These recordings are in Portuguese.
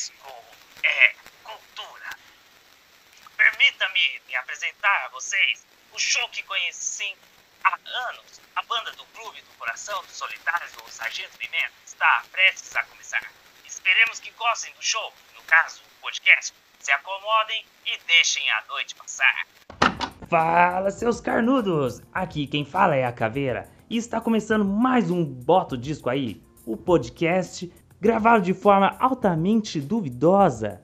disco é cultura. Permita-me me apresentar a vocês o show que conheci há anos. A banda do Clube do Coração dos Solitários do Sargento Pimenta está prestes a começar. Esperemos que gostem do show, no caso, o podcast. Se acomodem e deixem a noite passar. Fala, seus carnudos! Aqui quem fala é a Caveira e está começando mais um Boto Disco aí, o podcast gravado de forma altamente duvidosa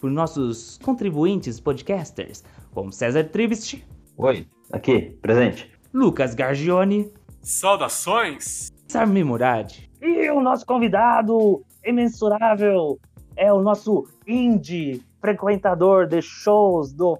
por nossos contribuintes podcasters, como César Tribist. Oi, aqui, presente. Lucas Gargione. Saudações! Sarmi Murad. E o nosso convidado imensurável é o nosso indie frequentador de shows do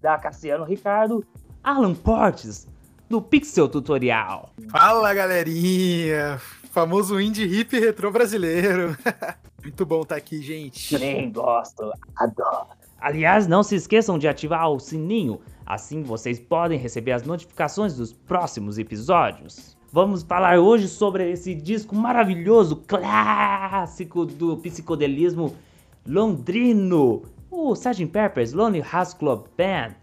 da Cassiano Ricardo, Alan Portes, do Pixel Tutorial. Fala galerinha, famoso indie hip retrô brasileiro. Muito bom estar tá aqui, gente. Nem gosto, adoro. Aliás, não se esqueçam de ativar o sininho, assim vocês podem receber as notificações dos próximos episódios. Vamos falar hoje sobre esse disco maravilhoso, clássico do psicodelismo londrino, o Sgt. Pepper's Lonely Hearts Club Band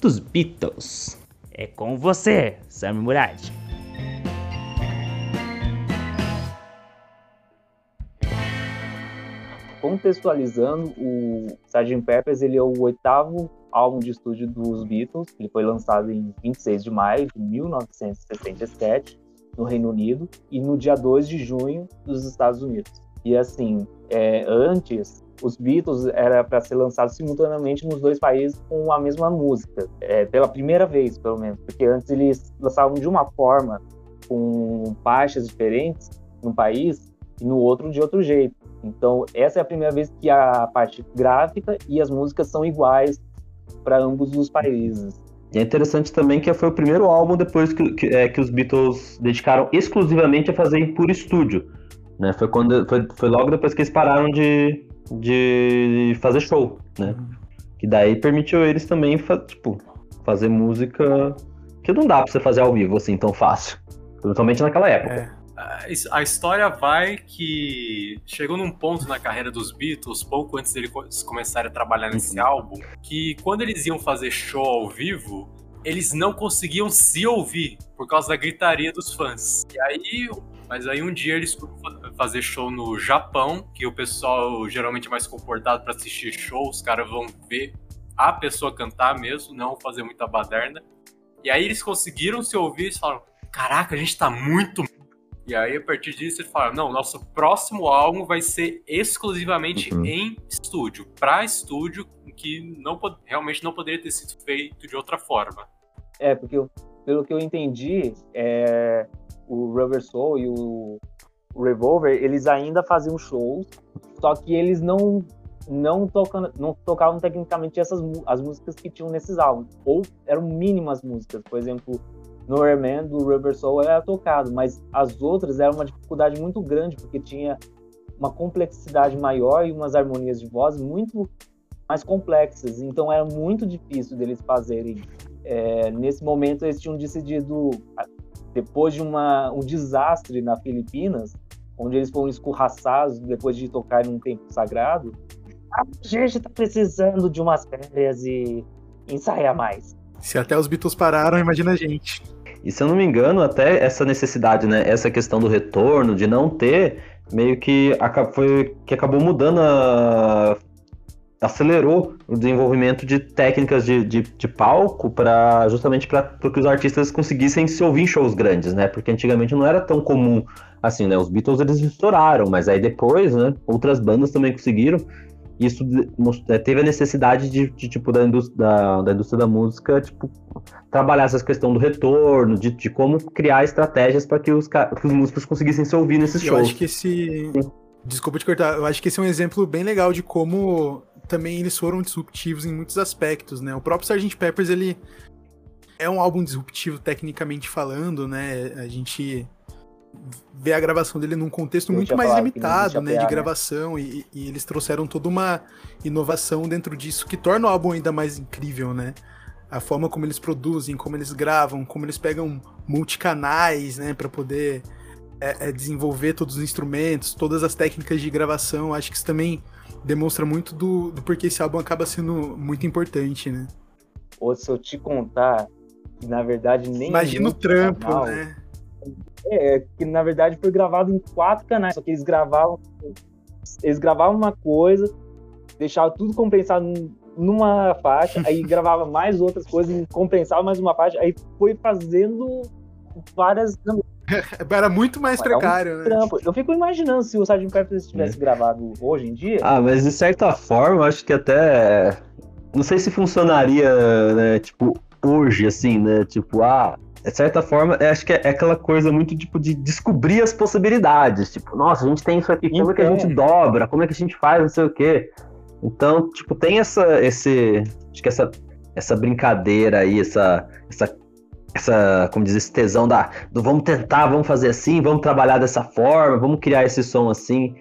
dos Beatles. É com você, Sam Murad. Contextualizando, o Sgt. Pepper's ele é o oitavo álbum de estúdio dos Beatles. Ele foi lançado em 26 de maio de 1967 no Reino Unido e no dia 2 de junho nos Estados Unidos. E assim, é, antes os Beatles era para ser lançado simultaneamente nos dois países com a mesma música, é, pela primeira vez, pelo menos, porque antes eles lançavam de uma forma, com faixas diferentes no país e no outro de outro jeito. Então, essa é a primeira vez que a parte gráfica e as músicas são iguais para ambos os países. E é interessante também que foi o primeiro álbum depois que, que, é, que os Beatles dedicaram exclusivamente a fazer por estúdio. Né? Foi, quando, foi, foi logo depois que eles pararam de, de fazer show, né? Que daí permitiu eles também, tipo, fazer música que não dá pra você fazer ao vivo assim tão fácil. Principalmente naquela época. É. A história vai que chegou num ponto na carreira dos Beatles, pouco antes deles começarem a trabalhar nesse uhum. álbum, que quando eles iam fazer show ao vivo, eles não conseguiam se ouvir por causa da gritaria dos fãs. E aí mas aí um dia eles foram fazer show no Japão, que o pessoal geralmente é mais comportado para assistir show, os caras vão ver a pessoa cantar mesmo, não fazer muita baderna. E aí eles conseguiram se ouvir e falaram: Caraca, a gente tá muito. E aí, a partir disso, eles falaram: Não, nosso próximo álbum vai ser exclusivamente uhum. em estúdio, pra estúdio, que não, realmente não poderia ter sido feito de outra forma. É, porque eu, pelo que eu entendi, é, o Rubber Soul e o, Revolver, eles ainda faziam shows, só que eles não não, tocando, não tocavam tecnicamente essas as músicas que tinham nesses álbuns, ou eram mínimas músicas, por exemplo, No Man do Rubber Soul era tocado, mas as outras eram uma dificuldade muito grande, porque tinha uma complexidade maior e umas harmonias de voz muito mais complexas, então era muito difícil deles fazerem. É, nesse momento eles tinham decidido depois de uma, um desastre na Filipinas, onde eles foram escorraçados depois de tocar em um templo sagrado, a gente está precisando de umas férias e ensaiar mais. Se até os Beatles pararam, imagina a gente. E se eu não me engano, até essa necessidade, né, essa questão do retorno, de não ter, meio que foi que acabou mudando a acelerou o desenvolvimento de técnicas de, de, de palco para justamente para que os artistas conseguissem se ouvir em shows grandes, né? Porque antigamente não era tão comum assim, né? Os Beatles eles estouraram, mas aí depois, né? Outras bandas também conseguiram. Isso é, teve a necessidade de, de tipo da indústria da, da, indústria da música, tipo trabalhar essa questão do retorno, de, de como criar estratégias para que os, que os músicos conseguissem se ouvir nesses shows. Eu acho que esse Desculpa te cortar, eu acho que esse é um exemplo bem legal de como também eles foram disruptivos em muitos aspectos, né? O próprio Sgt. Peppers, ele é um álbum disruptivo tecnicamente falando, né? A gente vê a gravação dele num contexto muito mais limitado, né, de né? gravação, e, e, eles trouxeram toda uma inovação dentro disso que torna o álbum ainda mais incrível, né? A forma como eles produzem, como eles gravam, como eles pegam multicanais, né, para poder é, é, desenvolver todos os instrumentos, todas as técnicas de gravação. Acho que isso também demonstra muito do, do porquê esse álbum acaba sendo muito importante, né? Ou se eu te contar que na verdade nem. Imagina o trampo, canal, né? É, que na verdade foi gravado em quatro canais, só que eles gravavam. Eles gravavam uma coisa, deixavam tudo compensado numa faixa, aí gravava mais outras coisas, compensava mais uma faixa, aí foi fazendo várias. Era muito mais precário, é um né? Eu fico imaginando se o Sgt. Pepper tivesse é. gravado hoje em dia. Ah, mas de certa forma, acho que até. Não sei se funcionaria, né? Tipo, hoje, assim, né? Tipo, ah, de certa forma, acho que é aquela coisa muito tipo de descobrir as possibilidades. Tipo, nossa, a gente tem isso aqui, como então... é que a gente então. dobra, como é que a gente faz, não sei o quê. Então, tipo, tem essa, esse, acho que essa, essa brincadeira aí, essa, essa, essa, como diz, esse tesão da, do vamos tentar, vamos fazer assim, vamos trabalhar dessa forma, vamos criar esse som assim.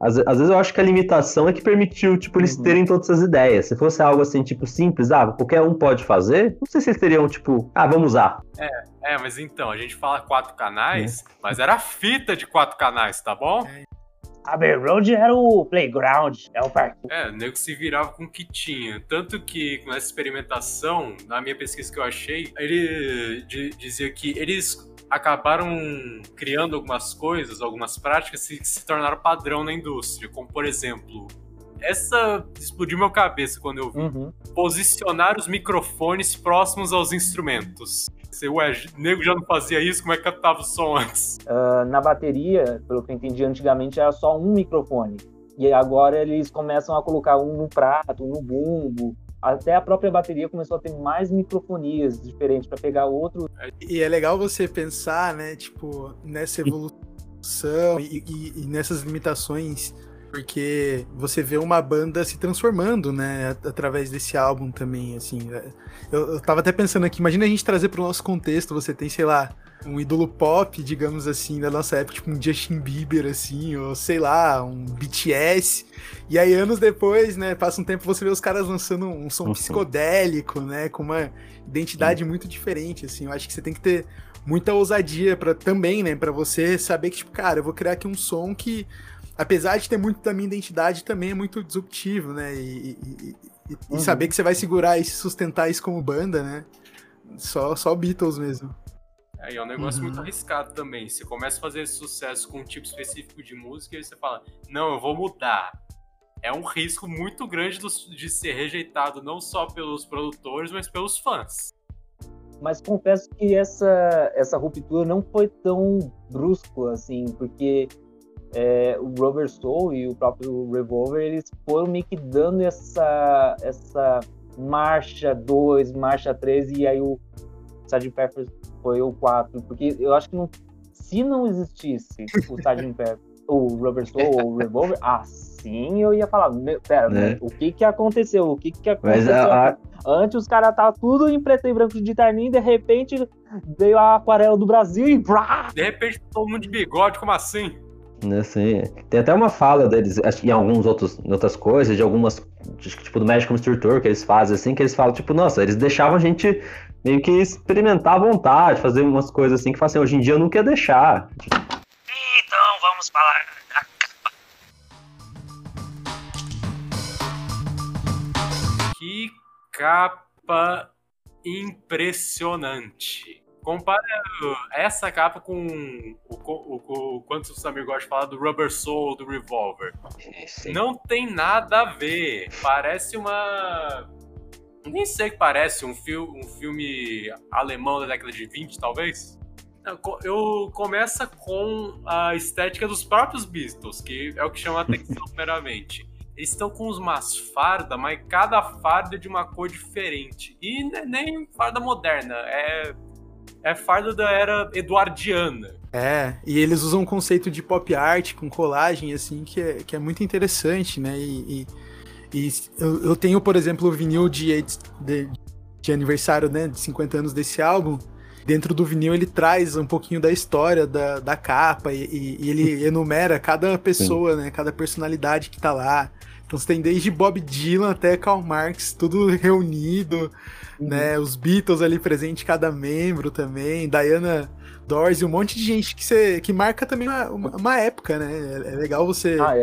Às, às, vezes eu acho que a limitação é que permitiu, tipo, eles uhum. terem todas essas ideias. Se fosse algo assim, tipo, simples, ah, qualquer um pode fazer, não sei se eles teriam, tipo, ah, vamos usar. É, é, mas então, a gente fala quatro canais, é. mas era fita de quatro canais, tá bom? É. Abbey Road era o playground, é o parque. É, o nego se virava com o que tinha. Tanto que, com essa experimentação, na minha pesquisa que eu achei, ele dizia que eles acabaram criando algumas coisas, algumas práticas que se tornaram padrão na indústria, como por exemplo, essa explodiu meu cabeça quando eu vi. Uhum. Posicionar os microfones próximos aos instrumentos. Você, ué, nego já não fazia isso, como é que captava o som antes? Uh, na bateria, pelo que eu entendi antigamente, era só um microfone. E agora eles começam a colocar um no prato, no bumbo, até a própria bateria começou a ter mais microfonias diferentes para pegar outro. E é legal você pensar, né, tipo, nessa evolução e, e, e, nessas limitações, porque você vê uma banda se transformando, né, através desse álbum também, assim. É, eu, eu tava até pensando aqui, imagina a gente trazer para o nosso contexto, você tem, sei lá, um ídolo pop, digamos assim, da nossa época, tipo um Justin Bieber, assim, ou sei lá, um BTS. E aí, anos depois, né, passa um tempo você vê os caras lançando um som uhum. psicodélico, né, com uma identidade uhum. muito diferente, assim. Eu acho que você tem que ter muita ousadia para também, né, para você saber que, tipo, cara, eu vou criar aqui um som que, apesar de ter muito da minha identidade, também é muito disruptivo, né, e, e, e, uhum. saber que você vai segurar e sustentar isso como banda, né. Só, só Beatles mesmo. É, e é um negócio uhum. muito arriscado também. Você começa a fazer sucesso com um tipo específico de música e você fala, não, eu vou mudar. É um risco muito grande de ser rejeitado não só pelos produtores, mas pelos fãs. Mas confesso que essa, essa ruptura não foi tão brusco assim, porque é, o Rubber Soul e o próprio Revolver, eles foram meio que dando essa, essa marcha 2, marcha 3, e aí o Sgt. Pepper foi o 4, porque eu acho que não, se não existisse o Sgt. Pepper, o Rubber Soul ou o Revolver, assim eu ia falar, pera, né? o que que aconteceu? O que que aconteceu? A... Antes os caras estavam tudo em preto e branco de terninho, de repente veio a aquarela do Brasil e... De repente todo mundo de bigode, como assim? Assim, tem até uma fala deles, acho que em alguns outros, outras coisas, de algumas, tipo do Magic Mystery Tour que eles fazem, assim, que eles falam, tipo, nossa, eles deixavam a gente meio que experimentar à vontade, fazer umas coisas assim que assim, hoje em dia eu não quer deixar. Então vamos falar. Que capa impressionante. Compara essa capa com o, o, o quanto o Samir gosta de falar do Rubber Soul, do Revolver. Sim. Não tem nada a ver. Parece uma nem sei que parece um, fil um filme alemão da década de 20, talvez. Eu começa com a estética dos próprios Beatles, que é o que chama a atenção primeiramente. Eles estão com umas fardas, mas cada farda é de uma cor diferente. E nem farda moderna, é, é farda da era eduardiana. É, e eles usam um conceito de pop art com colagem, assim, que é, que é muito interessante, né? E, e e eu, eu tenho, por exemplo, o vinil de, de, de aniversário, né, de 50 anos desse álbum. Dentro do vinil ele traz um pouquinho da história da, da capa e, e, e ele enumera cada pessoa, Sim. né, cada personalidade que tá lá. Então você tem desde Bob Dylan até Karl Marx, tudo reunido, uhum. né? Os Beatles ali presente, cada membro também. Diana Doors e um monte de gente que, você, que marca também uma, uma, época, né? É, é legal você Ah,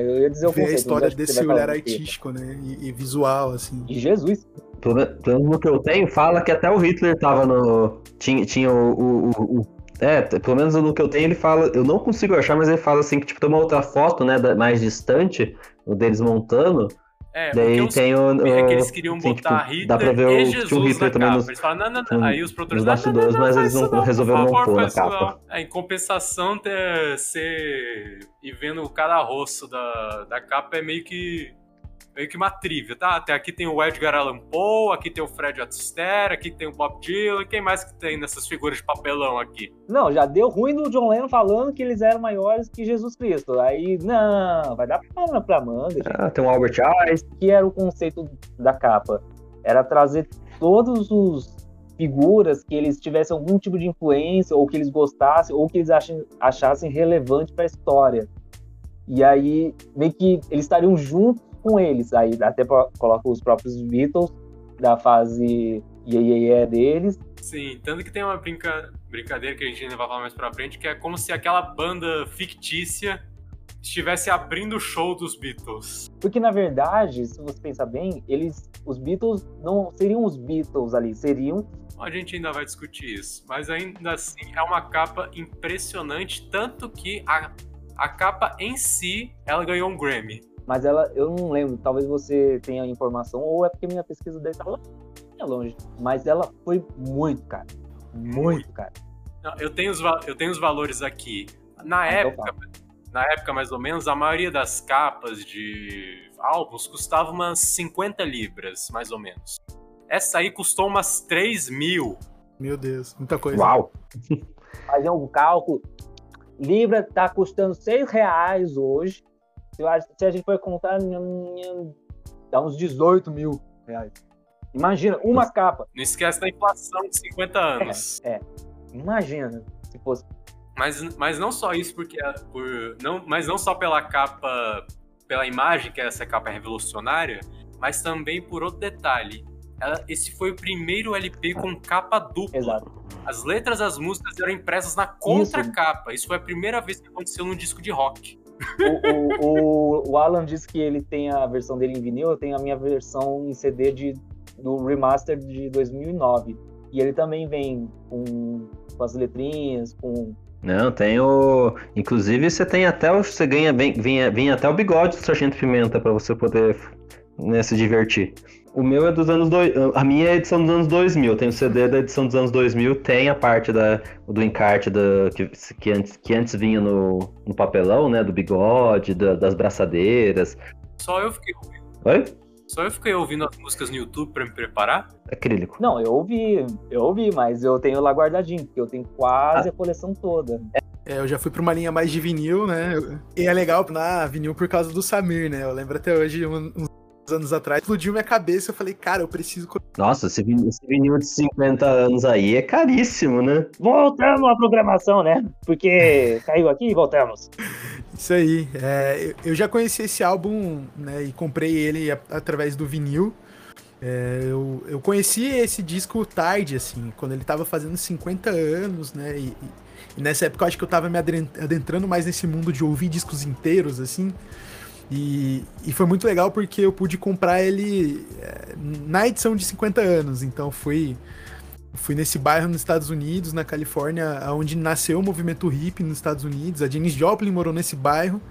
ver a história desse olhar artístico, né? E, e visual, assim. E Jesus. Pelo me- pelo menos no que eu tenho, fala que até o Hitler tava no. Tinha, tinha o, o- o- o- É, pelo menos no que eu tenho, ele fala. Eu não consigo achar, mas ele fala assim que, tipo, tem uma outra foto, né, da- mais distante, o deles montando. É, daí os- tem o. é o- que eles queriam assim, botar tipo, Hitler dá pra ver e o, Jesus o Hitler também capa. nos, Eles falam, não, não, não. Aí os produtores, nos bastidores, mas eles não resolveram não pôr na capa. É, em compensação, ter, ser... E vendo cada rosto da, da capa é meio que... Meio que uma trivia, tá? Até aqui tem o Edgar Allan Poe, aqui tem o Fred Astaire, aqui tem o Bob Dylan. Quem mais que tem nessas figuras de papelão aqui? Não, já deu ruim do John Lennon falando que eles eram maiores que Jesus Cristo. Aí, não, vai dar pano pra manga, gente. Ah, tem o Albert Einstein. que era o conceito da capa? Era trazer todos os figuras que eles tivessem algum tipo de influência, ou que eles gostassem, ou que eles achem- achassem relevante para a história. E aí, meio que eles estariam juntos com eles. Aí até coloca os próprios Beatles da fase yeah, yeah, yeah deles. Sim, tanto que tem uma brinca... brincadeira que a gente ainda vai falar mais pra frente, que é como se aquela banda fictícia estivesse abrindo o show dos Beatles. Porque na verdade, se você pensar bem, eles, os Beatles não seriam os Beatles ali, seriam A gente ainda vai discutir isso, mas ainda assim é uma capa impressionante, tanto que a, a capa em si, ela ganhou um Grammy. Mas ela, eu não lembro, talvez você tenha informação, ou é porque minha pesquisa dele tá lá longe. Mas ela foi muito cara. Muito cara. Não, eu, tenho os, eu tenho os valores aqui. Na Ah, então época, na época mais ou menos, a maioria das capas de álbuns custava umas 50 libras, mais ou menos. Essa aí custou umas 3 mil. Meu Deus, muita coisa. Uau! Fazer um cálculo. Libra tá custando 6 reais hoje. Se, eu acho- se a gente for contar, dá uns 18 mil reais. Imagina, uma capa. Não esquece da inflação de 50 anos. Imagina se fosse. Mas, mas não só isso, porque por, não, mas não só pela capa, pela imagem que essa capa é revolucionária, mas também por outro detalhe. Ela- esse foi o primeiro LP com capa dupla. Exato. As letras das músicas eram impressas na contracapa. Isso foi a primeira vez que aconteceu num disco de rock. O, o, Alan disse que ele tem a versão dele em vinil, eu tenho a minha versão em CD de, do remaster de 2009. E ele também vem com, com as letrinhas, com. Não, tem o. Inclusive, você tem até o. Você ganha vem, vem, vem até o bigode do Sargento Pimenta pra você poder né, se divertir. O meu é dos anos. Dois, a minha é a edição dos anos 2000. Tem o CD da edição dos anos 2000. Tem a parte da, do encarte da, que, que, antes, que antes vinha no, no papelão, né? Do bigode, da- das braçadeiras. Só eu fiquei ouvindo. Oi? Só eu fiquei ouvindo as músicas no YouTube pra me preparar. Acrílico. Não, eu ouvi, eu ouvi, mas eu tenho lá guardadinho, porque eu tenho quase a coleção toda. É, eu já fui pra uma linha mais de vinil, né? E é legal na vinil por causa do Samir, né? Eu lembro até hoje, um- uns anos atrás, explodiu minha cabeça. Eu falei, cara, eu preciso. Nossa, esse vinil, de 50 anos aí é caríssimo, né? Voltamos à programação, né? Porque caiu aqui e voltamos. Isso aí. É, eu- já conheci esse álbum, né? E comprei ele através do vinil. É, eu, eu conheci esse disco tarde, assim, quando ele tava fazendo 50 anos, né? E, e- nessa época eu acho que eu tava me adentrando mais nesse mundo de ouvir discos inteiros, assim. E, e foi muito legal porque eu pude comprar ele é, na edição de 50 anos. Então fui, fui nesse bairro nos Estados Unidos, na Califórnia, onde nasceu o movimento hippie nos Estados Unidos. A Janis Joplin morou nesse bairro.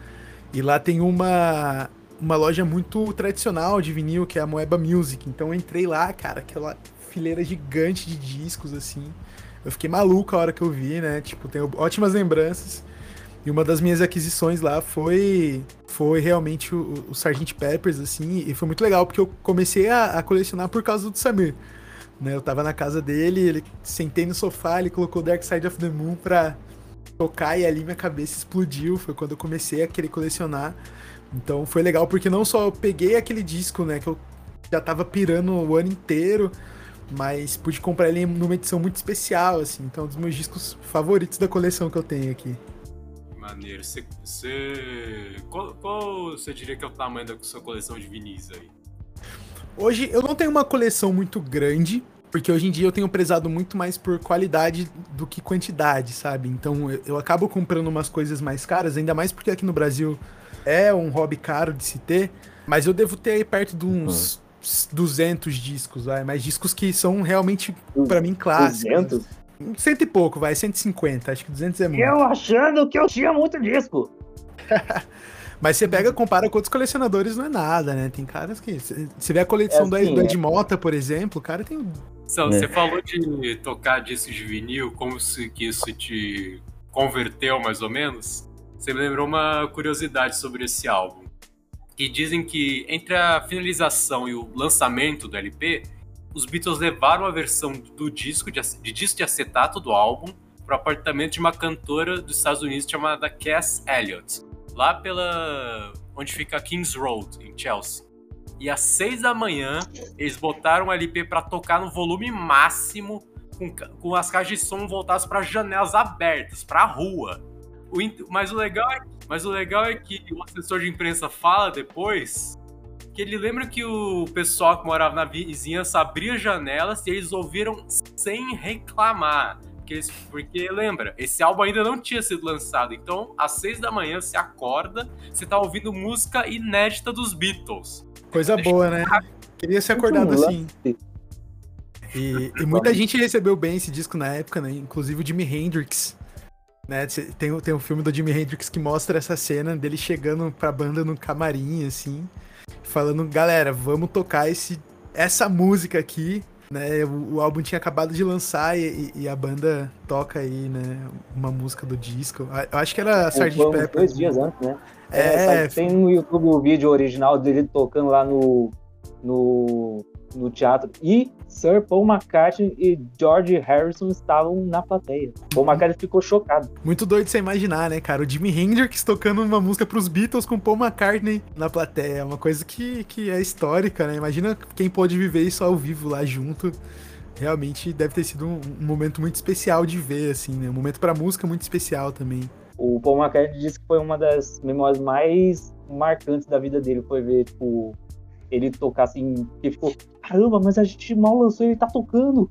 E lá tem uma, uma loja muito tradicional de vinil, que é a Moeba Music. Então eu entrei lá, cara, aquela fileira gigante de discos, assim. Eu fiquei maluco a hora que eu vi, né? Tipo, tenho ótimas lembranças. E uma das minhas aquisições lá foi foi realmente o, o Sgt. Peppers, assim, e foi muito legal, porque eu comecei a, a colecionar por causa do Samir. Né? Eu tava na casa dele, ele sentei no sofá, ele colocou Dark Side of the Moon pra tocar e ali minha cabeça explodiu. Foi quando eu comecei a querer colecionar. Então foi legal porque não só eu peguei aquele disco, né, que eu já tava pirando o ano inteiro, mas pude comprar ele numa edição muito especial, assim. Então é um dos meus discos favoritos da coleção que eu tenho aqui. Maneiro. Você, você- qual, qual você diria que é o tamanho da sua coleção de vinis aí? Hoje eu não tenho uma coleção muito grande, Porque hoje em dia eu tenho prezado muito mais por qualidade do que quantidade, sabe? Então eu, eu acabo comprando umas coisas mais caras, ainda mais porque aqui no Brasil é um hobby caro de se ter, mas eu devo ter aí perto de uns 200 discos, vai, mas discos que são realmente, pra mim, clássicos. 200? Cento e pouco, vai, 150, acho que 200 é muito. Eu achando que eu tinha muito disco. Mas você pega, compara com outros colecionadores, não é nada, né? Tem caras que. Você vê a coleção É do, assim, do é. Ed Mota, por exemplo, o cara tem. Então, É. você falou de tocar discos de vinil, como se que isso te converteu mais ou menos. Você me lembrou uma curiosidade sobre esse álbum. Que dizem que entre a finalização e o lançamento do LP, os Beatles levaram a versão do disco de, de disco de acetato do álbum para o apartamento de uma cantora dos Estados Unidos chamada Cass Elliot, lá pela onde fica Kings Road em Chelsea. E às seis da manhã eles botaram o LP pra tocar no volume máximo, com, com as caixas de som voltadas para janelas abertas, pra rua. O mas, o legal é, mas o legal é que o assessor de imprensa fala depois que ele lembra que o pessoal que morava na vizinhança abria janelas e eles ouviram sem reclamar. Porque, eles- porque lembra, esse álbum ainda não tinha sido lançado. Então, às seis da manhã, você acorda, você tá ouvindo música inédita dos Beatles. Coisa boa, né? Queria ser acordado assim. E, e muita gente recebeu bem esse disco na época, né? Inclusive o Jimi Hendrix. Né? Tem, o- tem um filme do Jimi Hendrix que mostra essa cena dele chegando pra banda no camarim, assim, falando, galera, vamos tocar esse, essa música aqui. Né? O, o álbum tinha acabado de lançar e, e- a banda toca aí, né? Uma música do disco. Eu acho que era Sgt. Pepper. dois dias antes, né? É, sabe, tem no YouTube o vídeo original dele tocando lá no, no, no teatro. E Sir Paul McCartney e George Harrison estavam na plateia. Paul McCartney ficou chocado. Muito doido você imaginar, né, cara? O Jimi Hendrix tocando uma música pros Beatles com Paul McCartney na plateia. É uma coisa que, que é histórica, né? Imagina quem pôde viver isso ao vivo lá junto. Realmente deve ter sido um, um momento muito especial de ver, assim, né? Um momento pra música muito especial também. O Paul McCartney disse que foi uma das memórias mais marcantes da vida dele. Foi ver, tipo, ele tocar assim, que ficou, caramba, mas a gente mal lançou e ele tá tocando.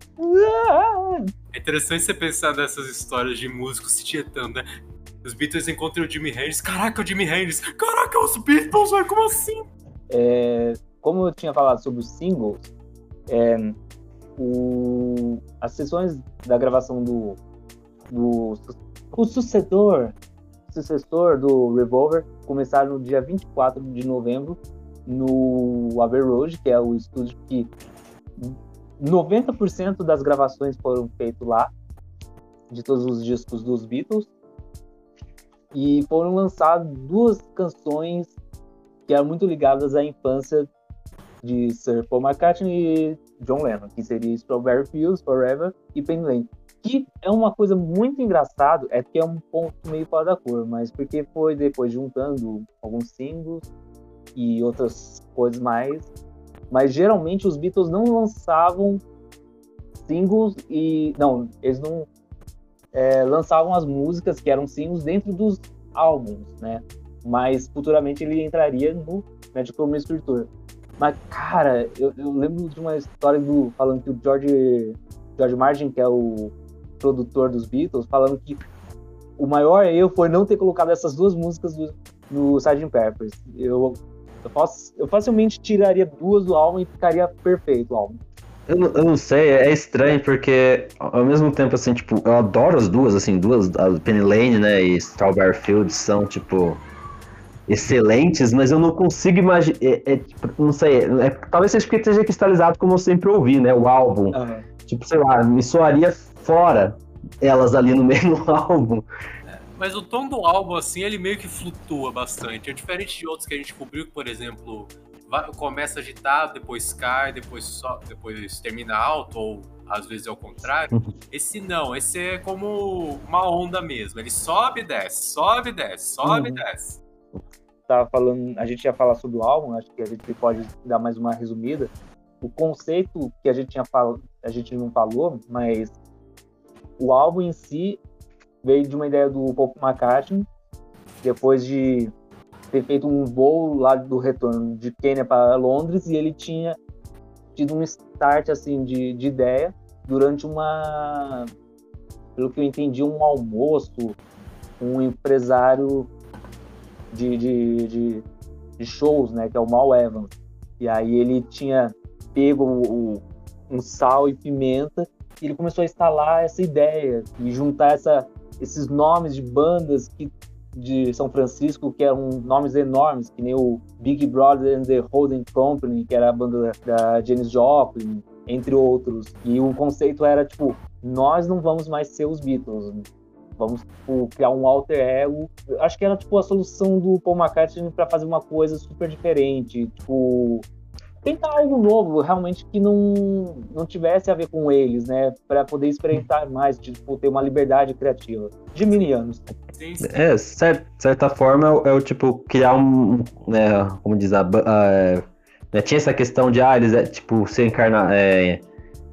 É interessante você pensar nessas histórias de músicos se tietando, né? Os Beatles encontram o Jimi Hendrix. Caraca, o Jimi Hendrix. Caraca, os Beatles, velho, como assim? É, como eu tinha falado sobre os singles, é, o- as sessões da gravação do, do o sucessor, sucessor do Revolver começaram no dia 24 de novembro no Abbey Road, que é o estúdio que 90% das gravações foram feitas lá, de todos os discos dos Beatles. E foram lançadas duas canções que eram muito ligadas à infância de Sir Paul McCartney e John Lennon, que seria Strawberry Fields Forever e Penny Lane. Que é uma coisa muito engraçada, é que é um ponto meio fora da cor, mas porque foi depois juntando alguns singles e outras coisas mais. Mas geralmente os Beatles não lançavam singles e. Não, eles não é, lançavam as músicas que eram singles dentro dos álbuns, né? Mas futuramente ele entraria no Magical Mystery Tour. Mas, cara, eu, eu lembro de uma história do falando que o George, George Martin, que é o produtor dos Beatles, falando que o maior erro foi não ter colocado essas duas músicas do, no Sgt. Peppers. Eu, eu, fac- eu facilmente tiraria duas do álbum e ficaria perfeito o álbum. Eu, não- eu não sei, é estranho porque ao mesmo tempo, assim, tipo, eu adoro as duas, assim, duas, a Penny Lane, né, e Strawberry Fields são, tipo, excelentes, mas eu não consigo imaginar, é, é, tipo, não sei, é, talvez seja porque esteja cristalizado como eu sempre ouvi, né, o álbum, tipo, sei lá, me soaria fora elas ali no meio do álbum. Mas o tom do álbum, assim, ele meio que flutua bastante. É diferente de outros que a gente cobriu, que, por exemplo, vai- começa agitado, depois cai, depois, só, depois termina alto, ou às vezes é o contrário. Esse não, esse é como uma onda mesmo. Ele sobe e desce, sobe e desce, sobe e Uhum. desce. tava falando, a gente ia falar sobre o álbum, acho que a gente pode dar mais uma resumida. O conceito que a gente tinha fal... a gente não falou, mas o álbum em si veio de uma ideia do Paul McCartney, depois de ter feito um voo lá do retorno de Quênia para Londres e ele tinha tido um start assim de, de ideia durante uma, pelo que eu entendi, um almoço, um empresário de, de, de, de shows, né, que é o Mal Evans. E aí ele tinha pego o, um sal e pimenta e ele começou a instalar essa ideia e juntar essa, esses nomes de bandas que de São Francisco, que eram nomes enormes, que nem o Big Brother and the Holding Company, que era a banda da Janis Joplin, entre outros. E o conceito era, tipo, nós não vamos mais ser os Beatles, vamos tipo, criar um alter ego. Acho que era, tipo, a solução do Paul McCartney para fazer uma coisa super diferente, tipo... Tentar algo novo, realmente, que não, não tivesse a ver com eles, né? Para poder experimentar mais, tipo, ter uma liberdade criativa. De mini-anos. É, certa, certa forma é, é o tipo criar um, né, como diz a, a né, tinha essa questão de ah, eles é tipo ser encarnar é,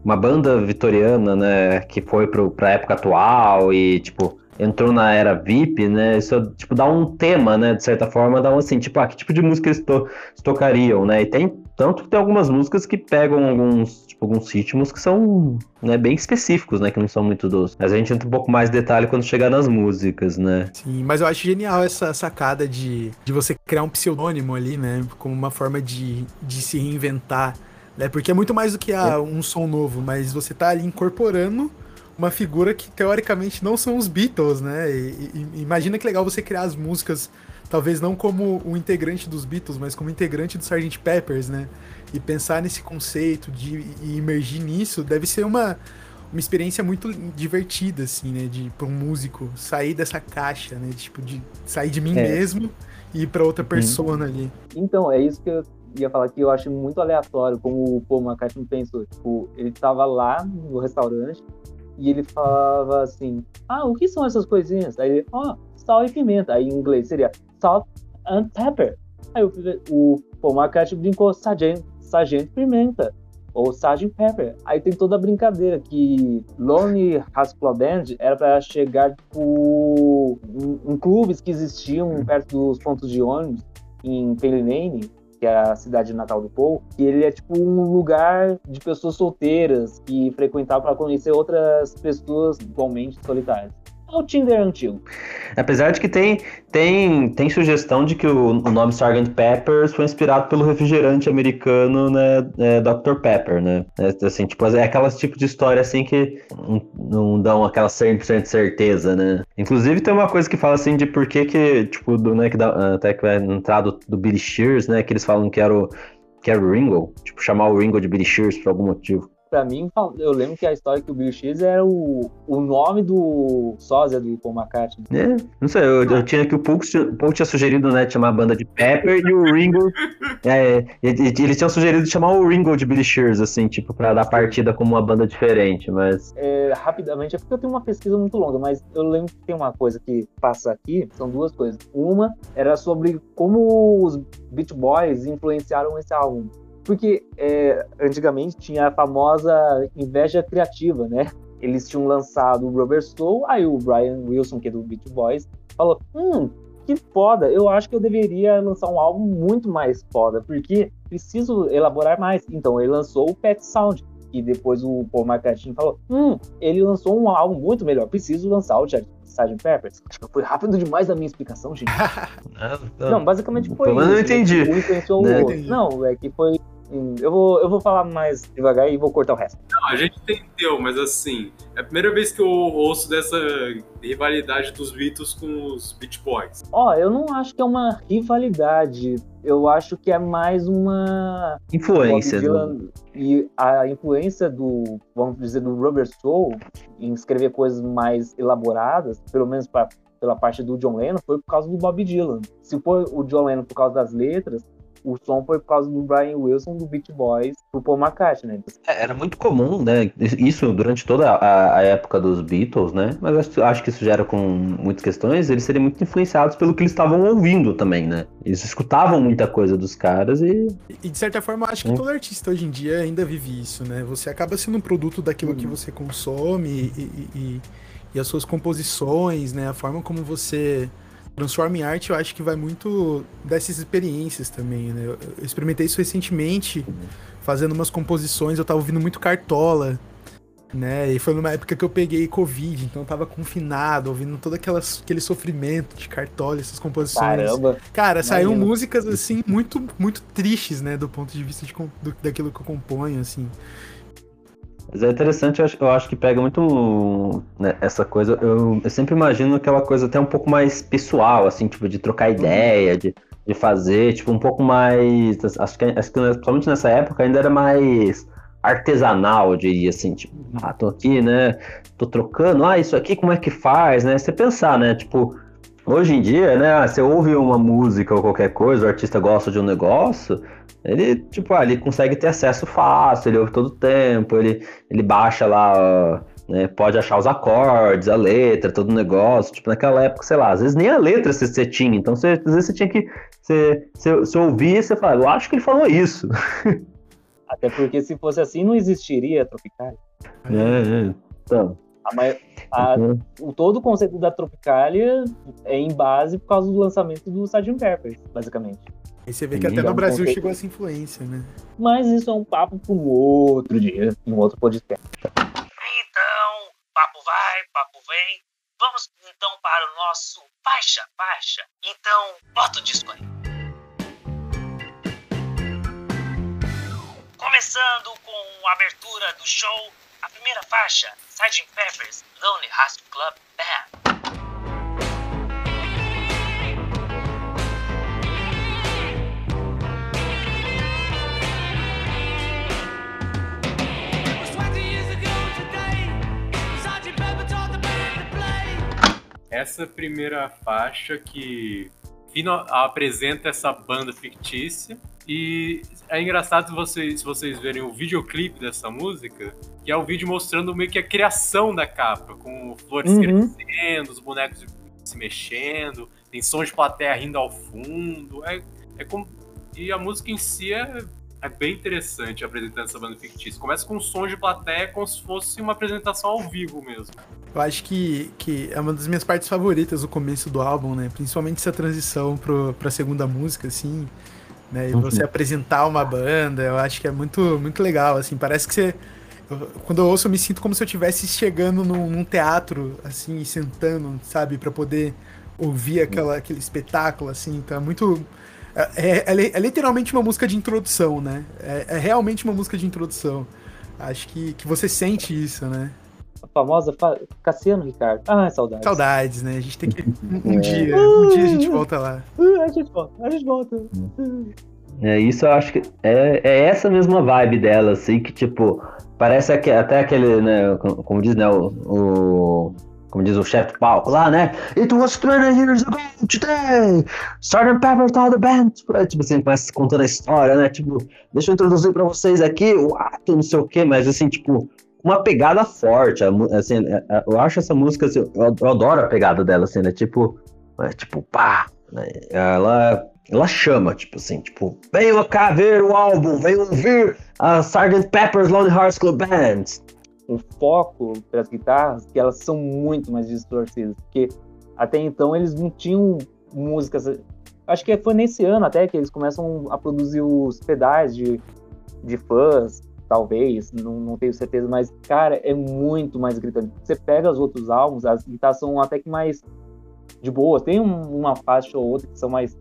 uma banda vitoriana, né, que foi pro, pra época atual e tipo entrou na era VIP, né? Isso tipo dá um tema, né, de certa forma, dá um assim, tipo, ah, que tipo de música eles, to eles tocariam, né? E tem tanto que tem algumas músicas que pegam alguns, tipo, alguns ritmos que são né, bem específicos, né? Que não são muito doces. Mas a gente entra um pouco mais de detalhe quando chegar nas músicas, né? Sim, mas eu acho genial essa sacada de, de você criar um pseudônimo ali, né? Como uma forma de, de se reinventar. Né? Porque é muito mais do que ah, é. um som novo, mas você tá ali incorporando uma figura que teoricamente não são os Beatles, né? E, e, imagina que legal você criar as músicas talvez não como o integrante dos Beatles, mas como integrante do Sgt. Peppers, né? E pensar nesse conceito de e imergir nisso deve ser uma, uma experiência muito divertida, assim, né? De para um músico sair dessa caixa, né? Tipo de sair de mim é. mesmo e ir para outra uhum. persona ali. Então é isso que eu ia falar que eu acho muito aleatório como o Paul McCartney pensou. Tipo, ele tava lá no restaurante e ele falava assim: Ah, o que são essas coisinhas? Aí ele, ó, oh, sal e pimenta. Aí em inglês seria salt and pepper. Aí o, o Paul McCartney brincou sargento, sargento pimenta ou Sgt. Pepper. Aí tem toda a brincadeira que Lonely Club Band era para chegar tipo, em, em, clubes que existiam perto dos pontos de ônibus em Penny que é a cidade natal do Paul, e ele é tipo um lugar de pessoas solteiras que frequentavam para conhecer outras pessoas igualmente solitárias o Tinder antigo. Apesar de que tem, tem, tem sugestão de que o, o nome Sgt. Peppers foi inspirado pelo refrigerante americano, né, é, Dr. Pepper, né? É, assim, tipo, é aquelas tipo de história assim que não, dão aquela 100% certeza, né? Inclusive tem uma coisa que fala assim de por que que, tipo, do, né, que dá, até que vai entrar do, do Billy Shears, né, que eles falam que era o que Ringo, tipo, chamar o Ringo de Billy Shears por algum motivo pra mim, eu lembro que a história que o Bill X era o, o nome do sósia do Paul McCartney. É, não sei, eu, eu tinha que o Paul, Paul tinha sugerido, né, chamar a banda de Pepper e o Ringo. É, eles tinham sugerido chamar o Ringo de Billy Shears, assim, tipo, pra dar partida como uma banda diferente, mas. É, rapidamente, é porque eu tenho uma pesquisa muito longa, mas eu lembro que tem uma coisa que passa aqui, são duas coisas. Uma era sobre como os Beach Boys influenciaram esse álbum. Porque é, antigamente tinha a famosa inveja criativa, né? Eles tinham lançado o Rubber Soul, aí o Brian Wilson, que é do Beach Boys, falou: Hum, que foda, eu acho que eu deveria lançar um álbum muito mais foda, porque preciso elaborar mais. Então ele lançou o Pet Sound. E depois o Paul McCartney falou: Hum, ele lançou um álbum muito melhor, preciso lançar o Sgt. Peppers. Acho que foi rápido demais a minha explicação, gente. não, não, basicamente foi. Mas não entendi. Um não, não, é que foi eu vou, eu vou falar mais devagar e vou cortar o resto. Não, a gente entendeu, mas assim, é a primeira vez que eu ouço dessa rivalidade dos Beatles com os Beach Boys. Ó, oh, eu não acho que é uma rivalidade. Eu acho que é mais uma influência. Do... E a influência do, vamos dizer, do Rubber Soul em escrever coisas mais elaboradas, pelo menos pra, pela parte do John Lennon, foi por causa do Bob Dylan. Se for o John Lennon por causa das letras, o som foi por causa do Brian Wilson do Beach Boys pro Paul McCartney. Né? É, era muito comum, né? Isso durante toda a, a época dos Beatles, né? Mas acho, acho, que isso gera com muitas questões. Eles seriam muito influenciados pelo que eles estavam ouvindo também, né? Eles escutavam muita coisa dos caras e. E de certa forma, acho que todo artista hoje em dia ainda vive isso, né? Você acaba sendo um produto daquilo hum. que você consome e, e, e, e as suas composições, né? A forma como você Transforming Art eu acho que vai muito dessas experiências também, né? Eu, eu experimentei isso recentemente, fazendo umas composições, eu tava ouvindo muito Cartola, né? E foi numa época que eu peguei Covid, então eu tava confinado, ouvindo todo aquelas, aquele sofrimento de Cartola, essas composições. Caramba. Cara, saíram Imagina. músicas assim muito muito tristes, né, do ponto de vista de, do- daquilo que eu componho, assim. Mas é interessante, eu acho, eu acho que pega muito né, essa coisa. Eu, eu sempre imagino aquela coisa até um pouco mais pessoal, assim, tipo, de trocar ideia, de, de fazer, tipo, um pouco mais. Acho que, acho que principalmente nessa época ainda era mais artesanal, eu diria assim, tipo, ah, tô aqui, né? Tô trocando, ah, isso aqui como é que faz, né? Você pensar, né? Tipo, hoje em dia, né? ah, Você ouve uma música ou qualquer coisa, o artista gosta de um negócio, ele, tipo, ah, ele consegue ter acesso fácil, ele ouve todo o tempo, ele, ele baixa lá, né? Pode achar os acordes, a letra, todo o negócio. Tipo, naquela época, sei lá, às vezes nem a letra você, você tinha, então você, às vezes você tinha que. Você, você, você ouvia e você falava, eu acho que ele falou isso. Até porque se fosse assim, não existiria Tropicalia. É, é. Então, A a- o, todo o conceito da Tropicalia é em base por causa do lançamento do Sgt. Peppers, basicamente. Aí você vê que até no Brasil conceito. chegou essa influência, né? Mas isso é um papo para um outro dia, um outro podcast. Então, papo vai, papo vem. Vamos então para o nosso faixa, faixa. Então, bota o disco aí. Começando com a abertura do show, a primeira faixa, Sgt. Pepper's Lonely Hearts Club Band. Essa primeira faixa que fina- apresenta essa banda fictícia. E é engraçado se vocês, se vocês verem o videoclipe dessa música, que é o vídeo mostrando meio que a criação da capa, com flores Uhum. crescendo, os bonecos se mexendo, tem sons de plateia rindo ao fundo. É, é como... E a música em si é, é bem interessante apresentando essa banda fictícia. Começa com sons de plateia como se fosse uma apresentação ao vivo mesmo. Eu acho que, que é uma das minhas partes favoritas do começo do álbum, né? Principalmente essa transição pro, pra segunda música, assim. Né? E Uhum. você apresentar uma banda, eu acho que é muito, muito legal, assim. Parece que você... eu- quando eu ouço, eu me sinto como se eu estivesse chegando num, num teatro, assim, e sentando, sabe? Pra poder ouvir aquela, aquele espetáculo, assim. Então é muito... É, é- é é literalmente uma música de introdução, né? É, é realmente uma música de introdução. Acho que, que você sente isso, né? A famosa fa... Cassiano Ricardo. Ah, saudade. Saudades, né? A gente tem que. Um, É. dia, um dia a gente volta lá. Uh, a gente volta, a gente volta. É, isso eu acho que é, é essa mesma vibe dela, assim, que tipo, parece aque- até aquele, né, como, como diz, né, o, o- como diz o chefe do palco lá, né, It was 20 years ago today, Sgt. Pepper told the band, tipo assim, começa contando a história, né, tipo, deixa eu introduzir pra vocês aqui o ato, não sei o que, mas assim, tipo, uma pegada forte, assim, é- é- eu acho essa música, assim, eu, adoro a pegada dela, assim, né, tipo, é, tipo, pá, né, ela ela chama, tipo assim, tipo, venham cá ver o álbum, venham ouvir a Sgt. Pepper's Lonely Hearts Club Band. um foco para as guitarras que elas são muito mais distorcidas, porque até então eles não tinham músicas. Acho que foi nesse ano até que eles começam a produzir os pedais de, de fãs, talvez, não, não tenho certeza, mas cara, é muito mais gritante. Você pega os outros álbuns, as guitarras são até que mais de boa, tem um- uma faixa ou outra que são mais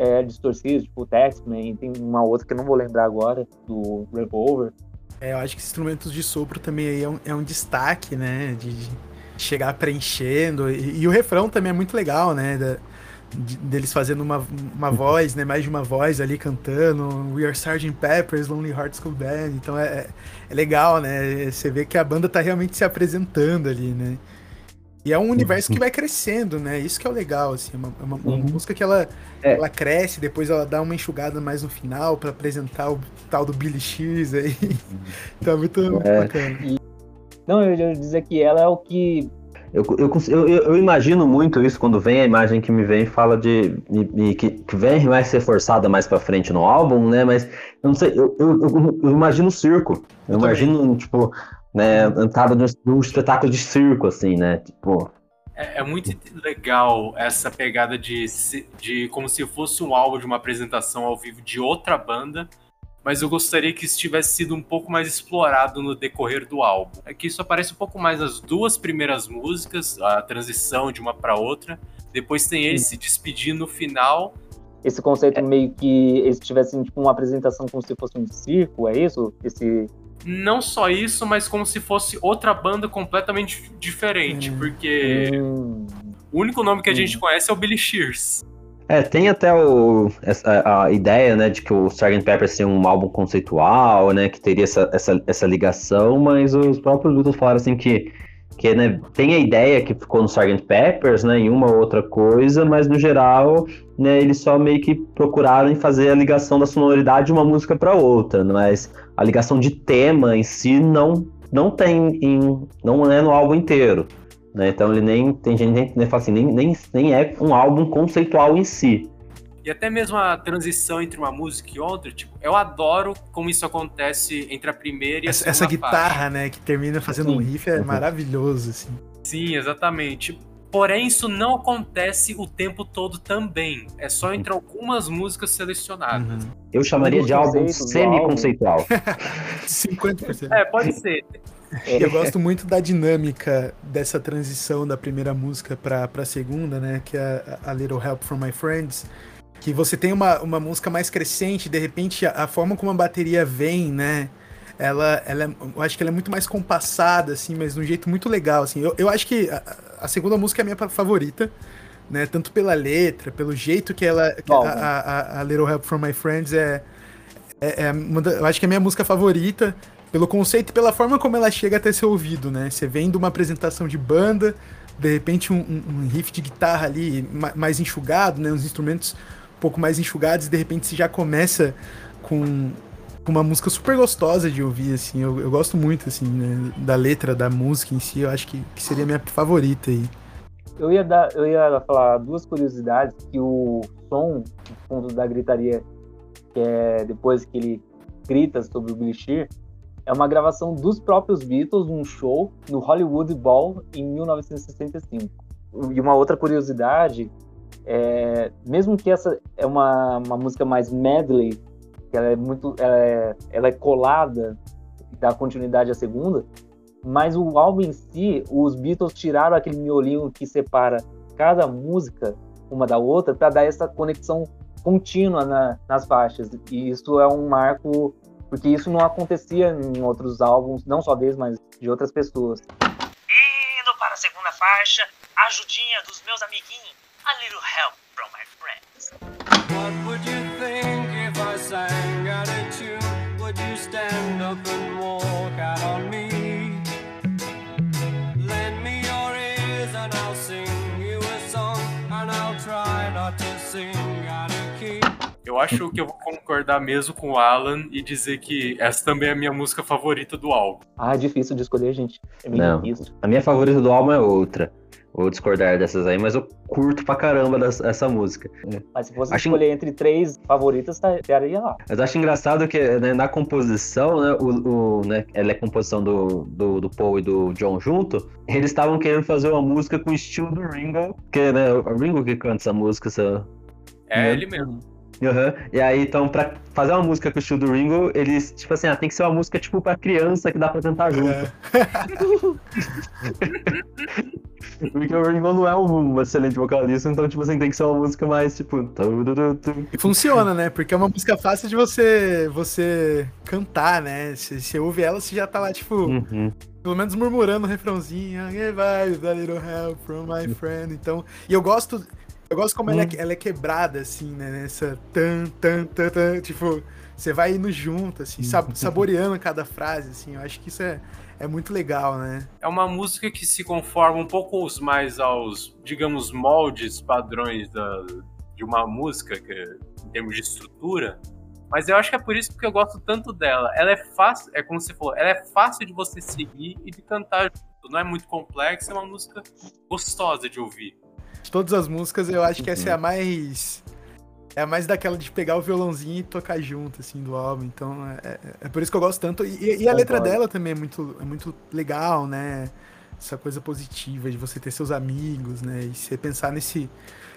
é, distorcidas, tipo o Taxman, tem uma outra que eu não vou lembrar agora, do Revolver. É, eu acho que instrumentos de sopro também aí é um, é um destaque, né? De de chegar preenchendo. E, e o refrão também é muito legal, né? da- de- deles fazendo uma, uma voz, né? Mais de uma voz ali cantando. We are Sgt. Pepper's Lonely Hearts Club Band. Então é, é- é legal, né? Você vê que a banda tá realmente se apresentando ali, né? E é um universo que vai crescendo, né? Isso que é o legal, assim. É uma, é uma- uma Uhum. música que ela, É. ela cresce, depois ela dá uma enxugada mais no final pra apresentar o tal do Billy X aí. Então é muito, muito É. bacana. Não, eu ia dizer que ela é o que Eu, eu, eu, imagino muito isso quando vem a imagem que me vem e fala de. me- que, que vem vai ser forçada mais pra frente no álbum, né? Mas eu não sei, eu, eu, eu- imagino um circo. Eu, Eu imagino, tipo, né, entrada de um, um espetáculo de circo, assim, né? Tipo. É, é muito legal essa pegada de, de como se fosse um álbum de uma apresentação ao vivo de outra banda, mas eu gostaria que isso tivesse sido um pouco mais explorado no decorrer do álbum. Aqui isso aparece um pouco mais nas duas primeiras músicas, a transição de uma para outra. Depois tem ele se despedindo no final. Esse conceito meio que eles tivessem tipo, uma apresentação como se fosse um circo, é isso? Esse. Não só isso, mas como se fosse outra banda completamente diferente, Hum. porque Hum, o único nome que a Hum. gente conhece é o Billy Shears. É, tem até o, essa, a ideia, né, de que o Sgt. Pepper seria um álbum conceitual, né, que teria essa, essa, essa ligação, mas os próprios Beatles falaram assim que, que né, tem a ideia que ficou no Sgt. Peppers, né, em uma ou outra coisa, mas no geral, né, eles só meio que procuraram em fazer a ligação da sonoridade de uma música para outra, mas a ligação de tema em si não, não tem, em, não é no álbum inteiro. Né? Então ele nem. Tem gente que nem, nem fala assim, nem, nem, nem é um álbum conceitual em si. E até mesmo a transição entre uma música e outra, tipo, eu adoro como isso acontece entre a primeira e a Essa, segunda essa faixa. guitarra, né, que termina fazendo um Sim. riff é Uhum. maravilhoso, assim. Sim, exatamente. Porém, isso não acontece o tempo todo também. É só entre algumas músicas selecionadas. Uhum. Eu chamaria de álbum semi-conceitual. 50%. É, pode ser. E eu gosto muito da dinâmica dessa transição da primeira música pra, pra segunda, né? Que é a, a Little Help from My Friends. Que você tem uma, uma música mais crescente, de repente a, a forma como a bateria vem, né? Ela, ela é- eu acho que ela é muito mais compassada, assim, mas de um jeito muito legal, assim. Eu, eu acho que a, a segunda música é a minha fa- favorita, né? Tanto pela letra, pelo jeito que ela. que Qual? a, a, a Little Help from My Friends é. é, é da- eu acho que é a minha música favorita. Pelo conceito e pela forma como ela chega até seu ouvido, né? Você vem de uma apresentação de banda, de repente um, um- um riff de guitarra ali ma- mais enxugado, né? Uns instrumentos um pouco mais enxugados, e de repente você já começa com uma música super gostosa de ouvir, assim. Eu, eu gosto muito, assim, né? Da letra, da música em si. Eu acho que, que seria a minha favorita aí. Eu ia dar, eu ia falar duas curiosidades que o som do fundo da gritaria, que é depois que ele grita sobre o Shear, é uma gravação dos próprios Beatles num show no Hollywood Bowl em 1965. E uma outra curiosidade é, mesmo que essa é uma, uma música mais medley, que ela é muito, ela é, ela é colada dá continuidade à segunda, mas o álbum em si, os Beatles tiraram aquele miolinho que separa cada música uma da outra para dar essa conexão contínua na- nas faixas. E isso é um marco, porque isso não acontecia em outros álbuns, não só deles, mas de outras pessoas. Indo para a segunda faixa, ajudinha dos meus amiguinhos. A little help from my friends. What would you think if I sang out a tune? Would you stand up and walk out on me? Lend me your ears and I'll sing you a song, and I'll try not to sing of. Eu acho que eu vou concordar mesmo com o Alan e dizer que essa também é a minha música favorita do álbum. Ah, é difícil de escolher, gente. É meio Não. difícil. A minha favorita do álbum é outra. Vou discordar dessas aí, mas eu curto pra caramba dessa, essa música. Mas se fosse Acho- escolher entre três favoritas, tá- estaria lá. Mas eu acho engraçado que né, na composição, né, o, o, né, ela é composição do, do, do Paul e do John junto, eles estavam querendo fazer uma música com o estilo do Ringo, que né, o Ringo que canta essa música, essa, É Uhum. ele mesmo. Aham. E aí, então, pra fazer uma música com o estilo do Ringo, eles, tipo assim, ah, tem que ser uma música, tipo, pra criança que dá pra cantar junto. É, Porque o Ringo não é um excelente vocalista, então, tipo assim, tem que ser uma música mais, tipo... E funciona, né? Porque é uma música fácil de você você cantar, né? Se você ouve ela, você já tá lá, tipo, Uhum. pelo menos murmurando o refrãozinho. "Hey, vai, a little help from my friend. Então, e eu gosto, eu gosto como ela, é, ela é quebrada, assim, né? Nessa tan, tan, tan, tan. Tipo, você vai indo junto, assim, sab- saboreando cada frase, assim. Eu acho que isso é, é muito legal, né? É uma música que se conforma um pouco mais aos, digamos, moldes padrões da, de uma música, que, em termos de estrutura. Mas eu acho que é por isso que eu gosto tanto dela. Ela é fácil, é como você falou, ela é fácil de você seguir e de cantar junto. Não é muito complexa, é uma música gostosa de ouvir. De todas as músicas, eu acho que essa é a mais. É a mais daquela de pegar o violãozinho e tocar junto, assim, do álbum. Então, é, é- é por isso que eu gosto tanto. E, e a letra dela também é muito, é muito legal, né? essa coisa positiva de você ter seus amigos, né? E você pensar nesse.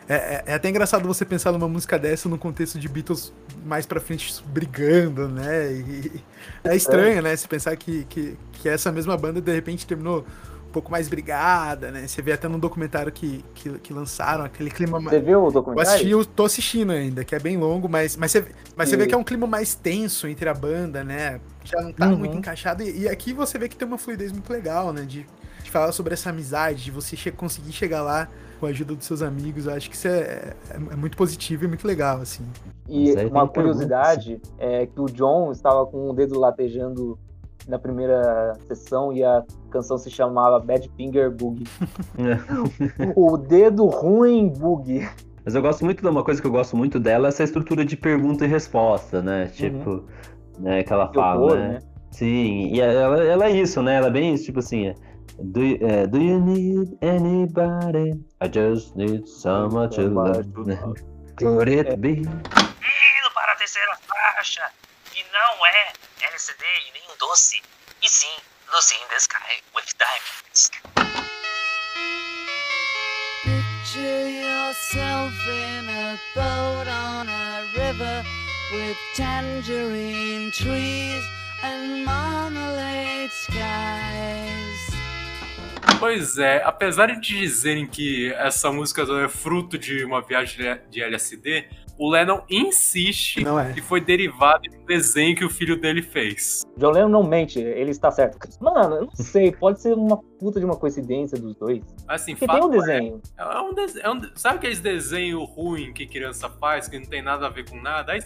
É, é- é até engraçado você pensar numa música dessa no contexto de Beatles mais pra frente brigando, né? E é estranho, né? Você pensar que, que, que essa mesma banda de repente terminou um pouco mais brigada, né? Você vê até no documentário que, que, que lançaram aquele clima mais. Você viu o Eu documentário? assisti, eu tô assistindo ainda, que é bem longo, mas, mas, você, mas você E- vê que é um clima mais tenso entre a banda, né? Já não tá Uhum. muito encaixado. E, e aqui você vê que tem uma fluidez muito legal, né? De, de falar sobre essa amizade, de você che- conseguir chegar lá com a ajuda dos seus amigos. Eu acho que isso é, é, é muito positivo e muito legal, assim. E uma curiosidade é que o John estava com o dedo latejando na primeira sessão e a canção se chamava Bad Finger Boogie. o dedo ruim boogie. Mas eu gosto muito de uma coisa que eu gosto muito dela, é essa estrutura de pergunta e resposta, né? Tipo, né, que ela Que fala, horror, né? né? Sim, e ela, ela é isso, né? Ela é bem isso, tipo assim, é, do, you- é, do you need anybody? I just need someone to love. né? Could it be? Indo para a terceira faixa, que não é E nem um doce, e sim Lucy in the Sky with Diamonds. Picture yourself in a boat on a river with tangerine trees and marmalade skies. Pois é, apesar de dizerem que essa música é fruto de uma viagem de LSD, o Lennon insiste Não é. que foi derivado de um desenho que o filho dele fez. John Lennon não mente, ele está certo. Mano, eu não sei, pode ser uma puta de uma coincidência dos dois. Assim, Porque tem um fato é- desenho. É um desenho, é um de- sabe aqueles desenhos ruins que criança faz, que não tem nada a ver com nada? Aí,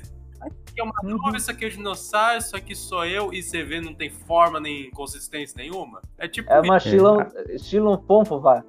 aí que é uma Uhum. nuvem, isso aqui é o dinossauro, isso aqui sou eu, e você vê não tem forma nem consistência nenhuma. É tipo É uma. Shilon, Shilon Fonfova.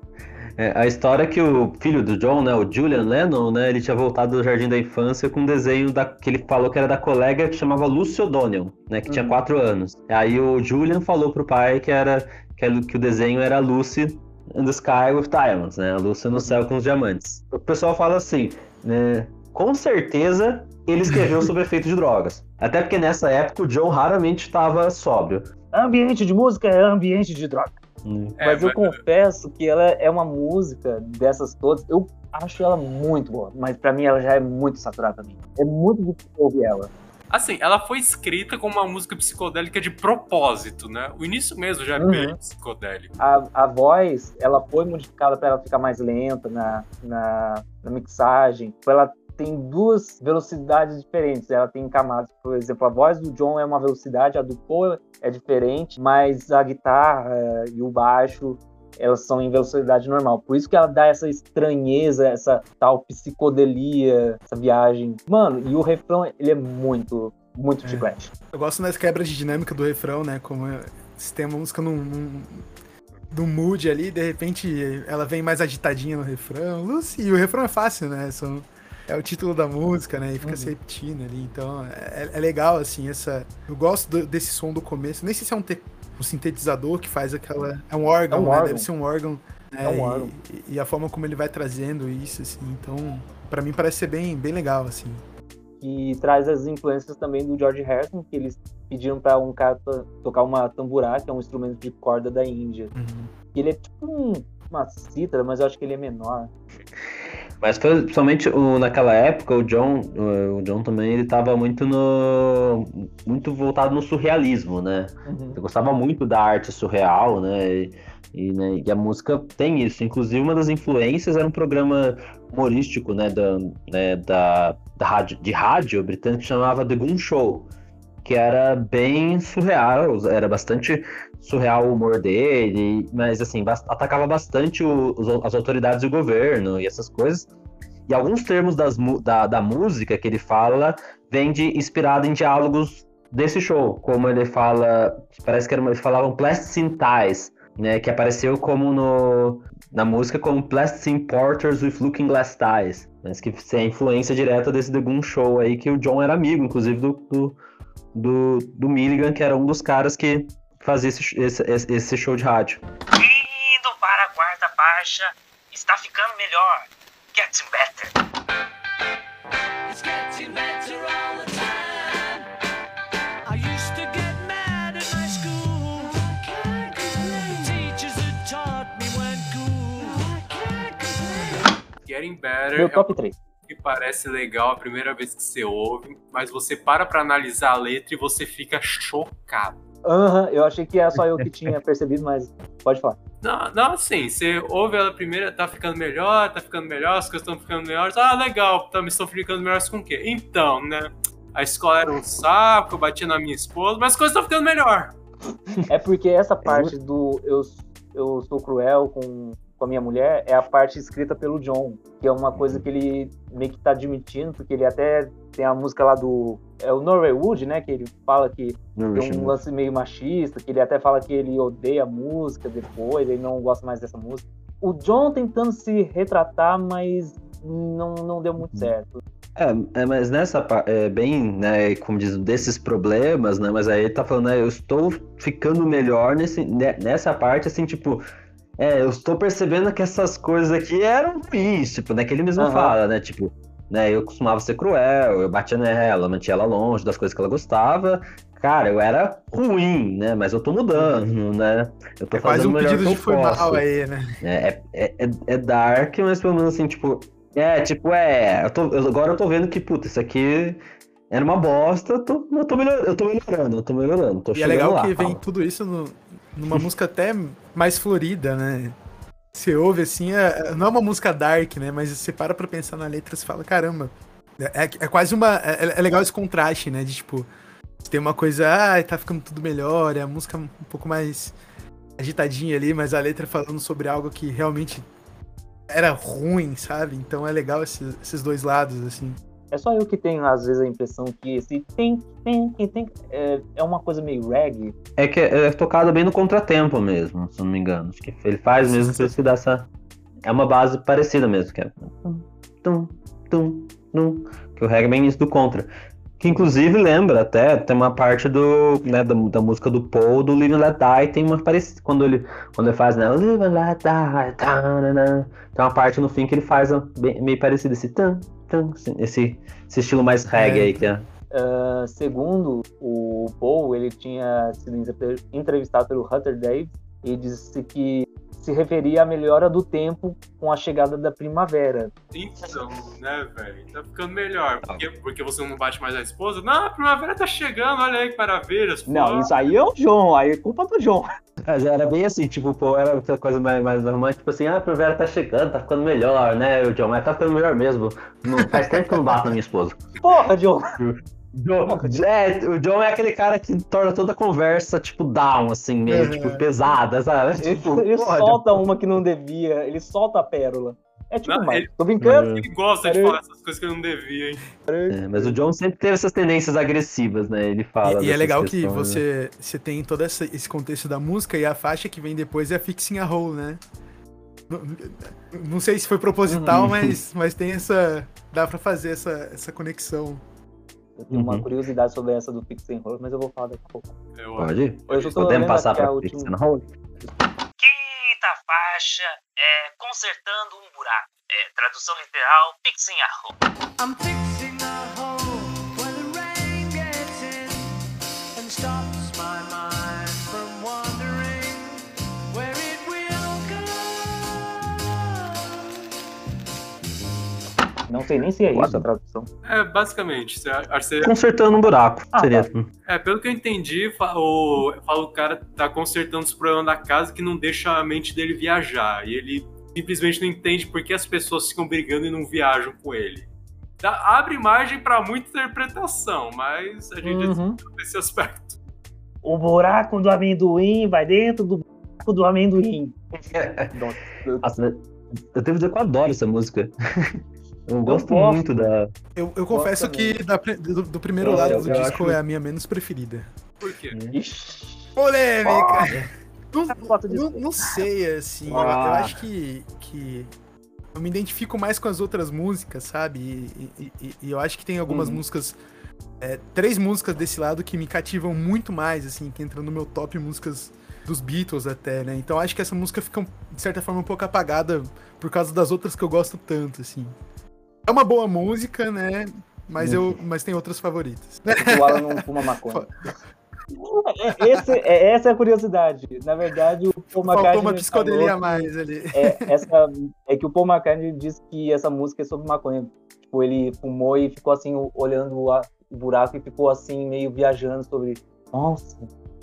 É, a história é que o filho do John, né, o Julian Lennon, né, ele tinha voltado do jardim da infância com um desenho da, que ele falou que era da colega que chamava Lucy O'Donnell, né, que tinha Uhum. quatro anos. Aí o Julian falou pro pai que era que o desenho era Lucy in the Sky with Diamonds, né, a Lucy no céu com os diamantes. O pessoal fala assim, né, com certeza ele escreveu sob efeito de drogas. Até porque nessa época o John raramente estava sóbrio. Ambiente de música é ambiente de droga. Hum. É, mas eu confesso que ela é uma música dessas todas. Eu acho ela muito boa, mas pra mim ela já é muito saturada também. É muito difícil ouvir ela. Assim, ela foi escrita como uma música psicodélica de propósito, né? O início mesmo já é Uhum. bem psicodélico. A, a voz, ela foi modificada para ela ficar mais lenta na, na, na mixagem. Ela tem duas velocidades diferentes. Ela tem camadas, por exemplo, a voz do John é uma velocidade, a do Paul é diferente, mas a guitarra eh, e o baixo elas são em velocidade normal. Por isso que ela dá essa estranheza, essa tal psicodelia, essa viagem. Mano, e o refrão, ele é muito, muito É. chiclete. Eu gosto das quebras de dinâmica do refrão, né? Como é- se tem uma música num, num, num mood ali, de repente ela vem mais agitadinha no refrão. Lucy, e o refrão é fácil, né? São, é o título da música, né? E fica se repetindo ali. Então é, é legal, assim, essa. Eu gosto do- desse som do começo. Nem sei se é um, te- um sintetizador que faz aquela. É um órgão, É um né? órgão. Deve ser um órgão. né? É um E- órgão. E, e a forma como ele vai trazendo isso, assim. Então, pra mim parece ser bem, bem legal, assim. que traz as influências também do George Harrison, que eles pediram para um cara to- tocar uma tamburá, que é um instrumento de corda da Índia. Uhum. E ele é tipo um- uma cítara, mas eu acho que ele é menor. Mas foi, principalmente o- naquela época, o John, o, o John também, ele tava muito no. muito voltado no surrealismo, né? Eu gostava muito da arte surreal, né? E, e, né, e a música tem isso. Inclusive, uma das influências era um programa humorístico, né? Da, né, da, da rádio, de rádio britânico que chamava The Goon Show, que era bem surreal, era bastante surreal o humor dele, mas assim, atacava bastante o- as autoridades do governo e essas coisas. E alguns termos das da, da música que ele fala vem de inspirado em diálogos desse show, como ele fala, parece que era, eles falavam plasticine ties, né, que apareceu como no na música como plasticine porters with looking glass ties, mas que é a influência direta desse The Goon Show aí que o John era amigo, inclusive do, do, do, do Milligan, que era um dos caras que fazer esse, esse, esse show de rádio. Indo para a quarta baixa, está ficando melhor. Getting better. It's getting better all the time. I used to get mad at my school. I can't complain. The teachers that taught me weren't cool. I can't complain. Getting better. Meu é top 3 que parece legal a primeira vez que você ouve, mas você para para analisar a letra e você fica chocado. Aham, eu achei que era só eu que tinha percebido, mas pode falar. Não, não, assim, você ouve ela primeiro, tá ficando melhor, tá ficando melhor, as coisas estão ficando melhores. Ah, legal, tá, me estão ficando melhores com o quê? Então, né? A escola era um saco, eu batia na minha esposa, mas as coisas estão ficando melhor. É porque essa parte do eu, eu sou cruel com, com a minha mulher é a parte escrita pelo John, que é uma coisa que ele meio que tá admitindo, porque ele até tem a música lá do. É o Norwaywood, né? Que ele fala que tem um lance meio machista, que ele até fala que ele odeia a música depois, ele não gosta mais dessa música. O John tentando se retratar, mas não, não deu muito certo. É, é, mas nessa parte, é bem, né, como diz, desses problemas, né, mas aí ele tá falando, né, eu estou ficando melhor nesse, ne- nessa parte, assim, tipo, é, eu estou percebendo que essas coisas aqui eram ruins, tipo, né, que ele mesmo Aham. fala, né, tipo, né, eu costumava ser cruel, eu batia nela, mantinha ela longe das coisas que ela gostava, cara, eu era ruim, né, mas eu tô mudando, né, eu tô É fazendo um o melhor pedido que de eu foi mal posso. aí, né? É, é, é, é dark, mas pelo menos assim, tipo. É, tipo, é. Eu tô, eu- agora eu tô vendo que, puta, isso aqui era uma bosta, eu tô, eu tô, melhor, eu tô melhorando, eu tô melhorando. Tô E é legal lá, que vem tudo isso no- numa música até mais florida, né? Você ouve assim, é- não é uma música dark, né? Mas você para pra pensar na letra e fala, caramba. É, é quase uma. É, é legal esse contraste, né? De tipo, tem uma coisa, ah, tá ficando tudo melhor, é a música um pouco mais agitadinha ali, mas a letra falando sobre algo que realmente era ruim, sabe? Então é legal esse- esses dois lados, assim. É só eu que tenho, às vezes, a impressão que esse tem, tem, tem, tem é, é uma coisa meio reggae. É que é tocado bem no contratempo mesmo, se não me engano. Acho que ele faz mesmo por isso que dá essa. É uma base parecida mesmo, que é. Tum, tum, tum, que o reggae é bem isso do contra. Que inclusive lembra até, tem uma parte do, né, da, da música do Paul, do Live and Let Die, tem uma parecida, quando ele, quando ele faz, né, Live and Let Die, tanana, tem uma parte no fim que ele faz meio parecido, esse tan, tan, esse, esse estilo mais reggae É. aí, que é. Ah, segundo o Paul, ele tinha sido entre- entrevistado pelo Hunter Davis e disse que se referia à melhora do tempo com a chegada da primavera. Então, né, velho? Tá ficando melhor. Porque, porque você não bate mais a esposa? Não, a primavera tá chegando, olha aí que maravilhas. Não, isso aí é o John, aí é culpa do John. Mas era bem assim, tipo, pô, era outra coisa mais, mais romântica, tipo assim, ah, a primavera tá chegando, tá ficando melhor, né, o John, mas tá ficando melhor mesmo. Não, faz tempo que eu não bato na minha esposa. Porra, John! John, é, o John é aquele cara que torna toda a conversa, tipo, down, assim, meio, Uhum. tipo, pesada, sabe? Ele, Tipo, ele solta uma que não devia, ele solta a pérola. É tipo, Não, mas ele- tô brincando. Ele gosta de falar essas coisas que ele não devia, hein? É, mas o John sempre teve essas tendências agressivas, né? Ele fala. E, e é legal que questões, né? você, você tem todo esse contexto da música e a faixa que vem depois é Fixing a Hole, né? Não, não sei se foi proposital, Uhum. mas, mas tem essa. Dá pra fazer essa, essa conexão. Eu tenho uma Uhum. curiosidade sobre essa do Fix and Roll, mas eu vou falar daqui a pouco. Eu Pode ir? Eu Podemos passar aqui a pra última- Fix and Hold? Quinta faixa é Consertando um Buraco. É, tradução literal, fixing a hole. I'm fixing a hole Não sei nem se é isso a tradução. É, basicamente. Você, Consertando um buraco. Ah, seria. tá. é, pelo que eu entendi, o, fala o cara tá consertando os problemas da casa que não deixa a mente dele viajar. E ele simplesmente não entende por que as pessoas ficam brigando e não viajam com ele. Dá- abre margem pra muita interpretação, mas a gente Uhum. nesse aspecto. O buraco do amendoim vai dentro do buraco do amendoim. Nossa, Nossa, eu devo dizer que eu adoro essa música. Eu gosto gosto. muito da. Eu, eu confesso que da do, do primeiro Eu- lado eu- do eu disco acho- é a minha menos preferida. Por quê? Ixi. Polêmica! Não, de- não, não sei, assim. eu- Ah. Eu acho que, que eu me identifico mais com as outras músicas, sabe? E, e- e- e eu acho que tem algumas Uhum. músicas. é, três músicas desse lado que me cativam muito mais, assim, que entram no meu top músicas dos Beatles até, né? Então acho que essa música fica, de certa forma, um pouco apagada por causa das outras que eu gosto tanto, assim. É uma boa música, né? Mas, eu, mas tem outras favoritas. O Alan não fuma maconha. É, esse- é- essa é a curiosidade. Na verdade, o Paul Faltou McCartney uma psicodelia a mais ali. é, essa, é que o Paul McCartney disse que essa música é sobre maconha. Tipo, ele fumou e ficou assim, olhando o buraco e ficou assim, meio viajando sobre, nossa,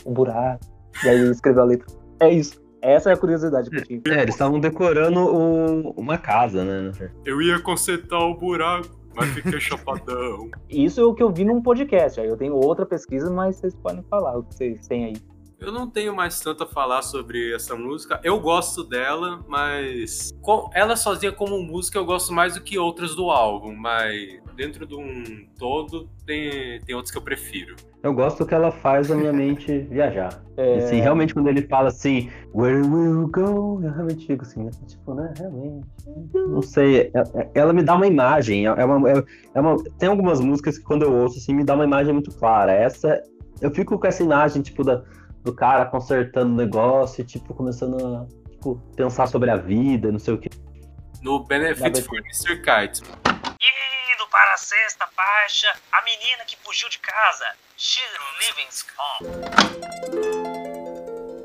o buraco. E aí ele escreveu a letra. É isso. Essa é a curiosidade que eu tinha. É, eles estavam decorando o- uma casa, né? Eu ia consertar o buraco, mas fiquei chapadão. Isso é o que eu vi num podcast. Aí eu tenho outra pesquisa, mas vocês podem falar o que vocês têm aí. Eu não tenho mais tanto a falar sobre essa música. Eu gosto dela, mas ela sozinha como música eu gosto mais do que outras do álbum, mas dentro de um todo tem, tem outros que eu prefiro. Eu gosto que ela faz a minha mente viajar. É, Assim, realmente, quando ele fala assim, Where will you go? Eu realmente fico assim, né? Tipo, né? Realmente. Não sei. é- é- Ela me dá uma imagem. É é uma, é- uma- tem algumas músicas que quando eu ouço, assim, me dá uma imagem muito clara. Essa, eu fico com essa imagem, tipo, da, do cara consertando o negócio e, tipo, começando a tipo, pensar sobre a vida, não sei o que. No Benefit for Mr. Kite. Para a sexta faixa, a menina que fugiu de casa. She's living gone.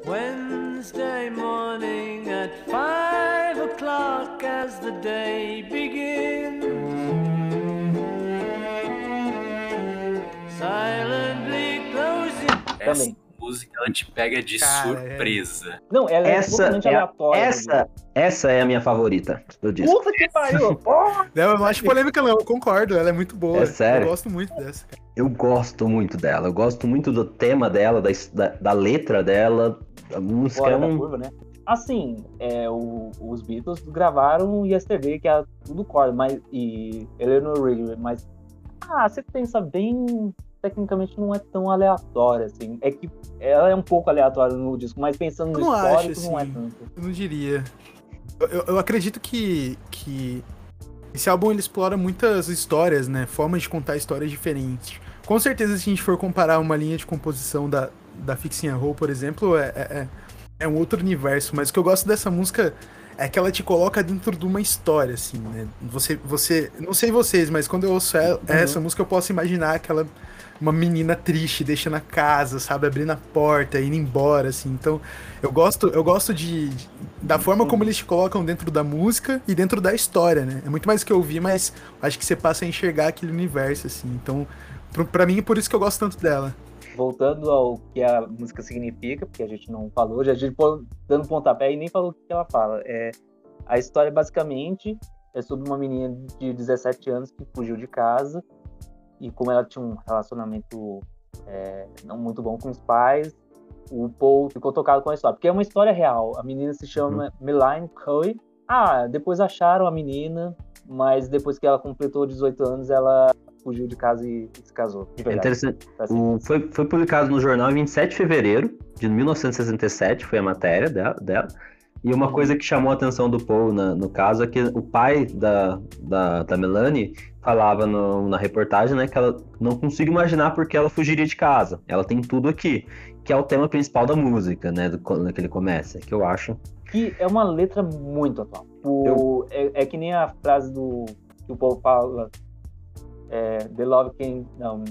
Wednesday morning at five o'clock as the day begins. Silently closing. Também. Música ela te pega de Cara, é. surpresa. Não, ela é Essa totalmente é, a- aleatória. essa, essa é a minha favorita do disco. Puta que pariu! Porra! Não, eu não acho polêmica, não. Eu concordo. Ela é muito boa. É sério? Eu gosto muito dessa, cara. Eu gosto muito dela. Eu gosto muito do tema dela, da, da, da letra dela. A música Fora é da um. curva, né? Assim, é, o- os Beatles gravaram Yesterday, que é tudo corda, mas, e Eleanor Rigby, mas ah, você pensa bem, tecnicamente não é tão aleatória, assim. É que ela é um pouco aleatória no disco, mas pensando no não histórico, acho, não é assim. tanto. Eu não diria. Eu, eu- acredito que, que esse álbum ele explora muitas histórias, né? Formas de contar histórias diferentes. Com certeza, se a gente for comparar uma linha de composição da, da Fixing a Hole, por exemplo, é, é, é- é um outro universo. Mas o que eu gosto dessa música é que ela te coloca dentro de uma história, assim, né? Você, você, não sei vocês, mas quando eu ouço ela- essa música, eu posso imaginar aquela uma menina triste deixando a casa, sabe, abrindo a porta, indo embora, assim. Então, eu gosto, eu gosto de, de- da forma como eles te colocam dentro da música e dentro da história, né? É muito mais que eu ouvi, mas acho que você passa a enxergar aquele universo, assim. Então, pra mim, é por isso que eu gosto tanto dela. Voltando ao que a música significa, porque a gente não falou, já a gente dando pontapé e nem falou o que ela fala. É, a história, basicamente, é sobre uma menina de 17 anos que fugiu de casa e como ela tinha um relacionamento é, não muito bom com os pais, o Paul ficou tocado com a história. Porque é uma história real. A menina se chama Melaine Coy. Ah, depois acharam a menina, mas depois que ela completou 18 anos, ela fugiu de casa e se casou. É interessante. Assim. O- foi, foi publicado no jornal em 27 de fevereiro de 1967, foi a matéria dela. dela. E uma coisa que chamou a atenção do Paul na- no caso é que o pai da, da, da Melanie falava no- na reportagem né, que ela não consigo imaginar porque ela fugiria de casa. Ela tem tudo aqui, que é o tema principal da música, né? Do, quando ele começa, que eu acho. que é uma letra muito atual. O, é, é que nem a frase do que o povo fala. É, the love can. Não.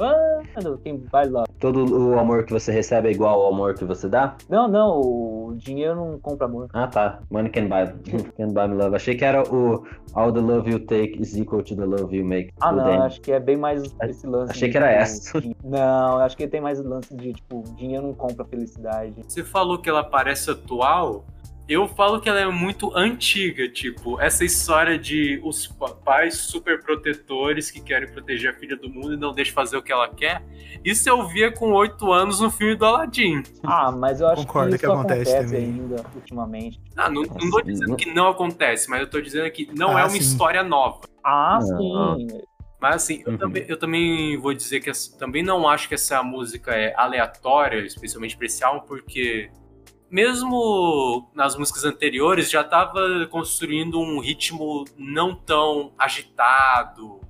Ah, quem vai love. Todo o amor que você recebe é igual ao amor que você dá? Não, não, o dinheiro não compra amor. Ah, tá. Money can buy, can buy me love. Achei que era o All the love you take is equal to the love you make. Ah, não, Danny. acho que é bem mais esse lance. achei de, que era essa. de- Não, acho que tem mais lance de, tipo, dinheiro não compra felicidade. Você falou que ela parece atual. Eu falo que ela é muito antiga, tipo, essa história de os pa- pais super protetores que querem proteger a filha do mundo e não deixam fazer o que ela quer. Isso eu via com oito anos no filme do Aladdin. Ah, mas eu acho Concordo que que isso acontece acontece, também. ainda, ultimamente. Ah, não, não tô dizendo que não acontece, mas eu tô dizendo que não Ah, é uma sim. história nova. Ah, Não. sim. Mas assim, eu, Uhum. também, eu também vou dizer que essa- também não acho que essa música é aleatória, especialmente pra esse álbum, porque mesmo nas músicas anteriores já tava construindo um ritmo não tão agitado,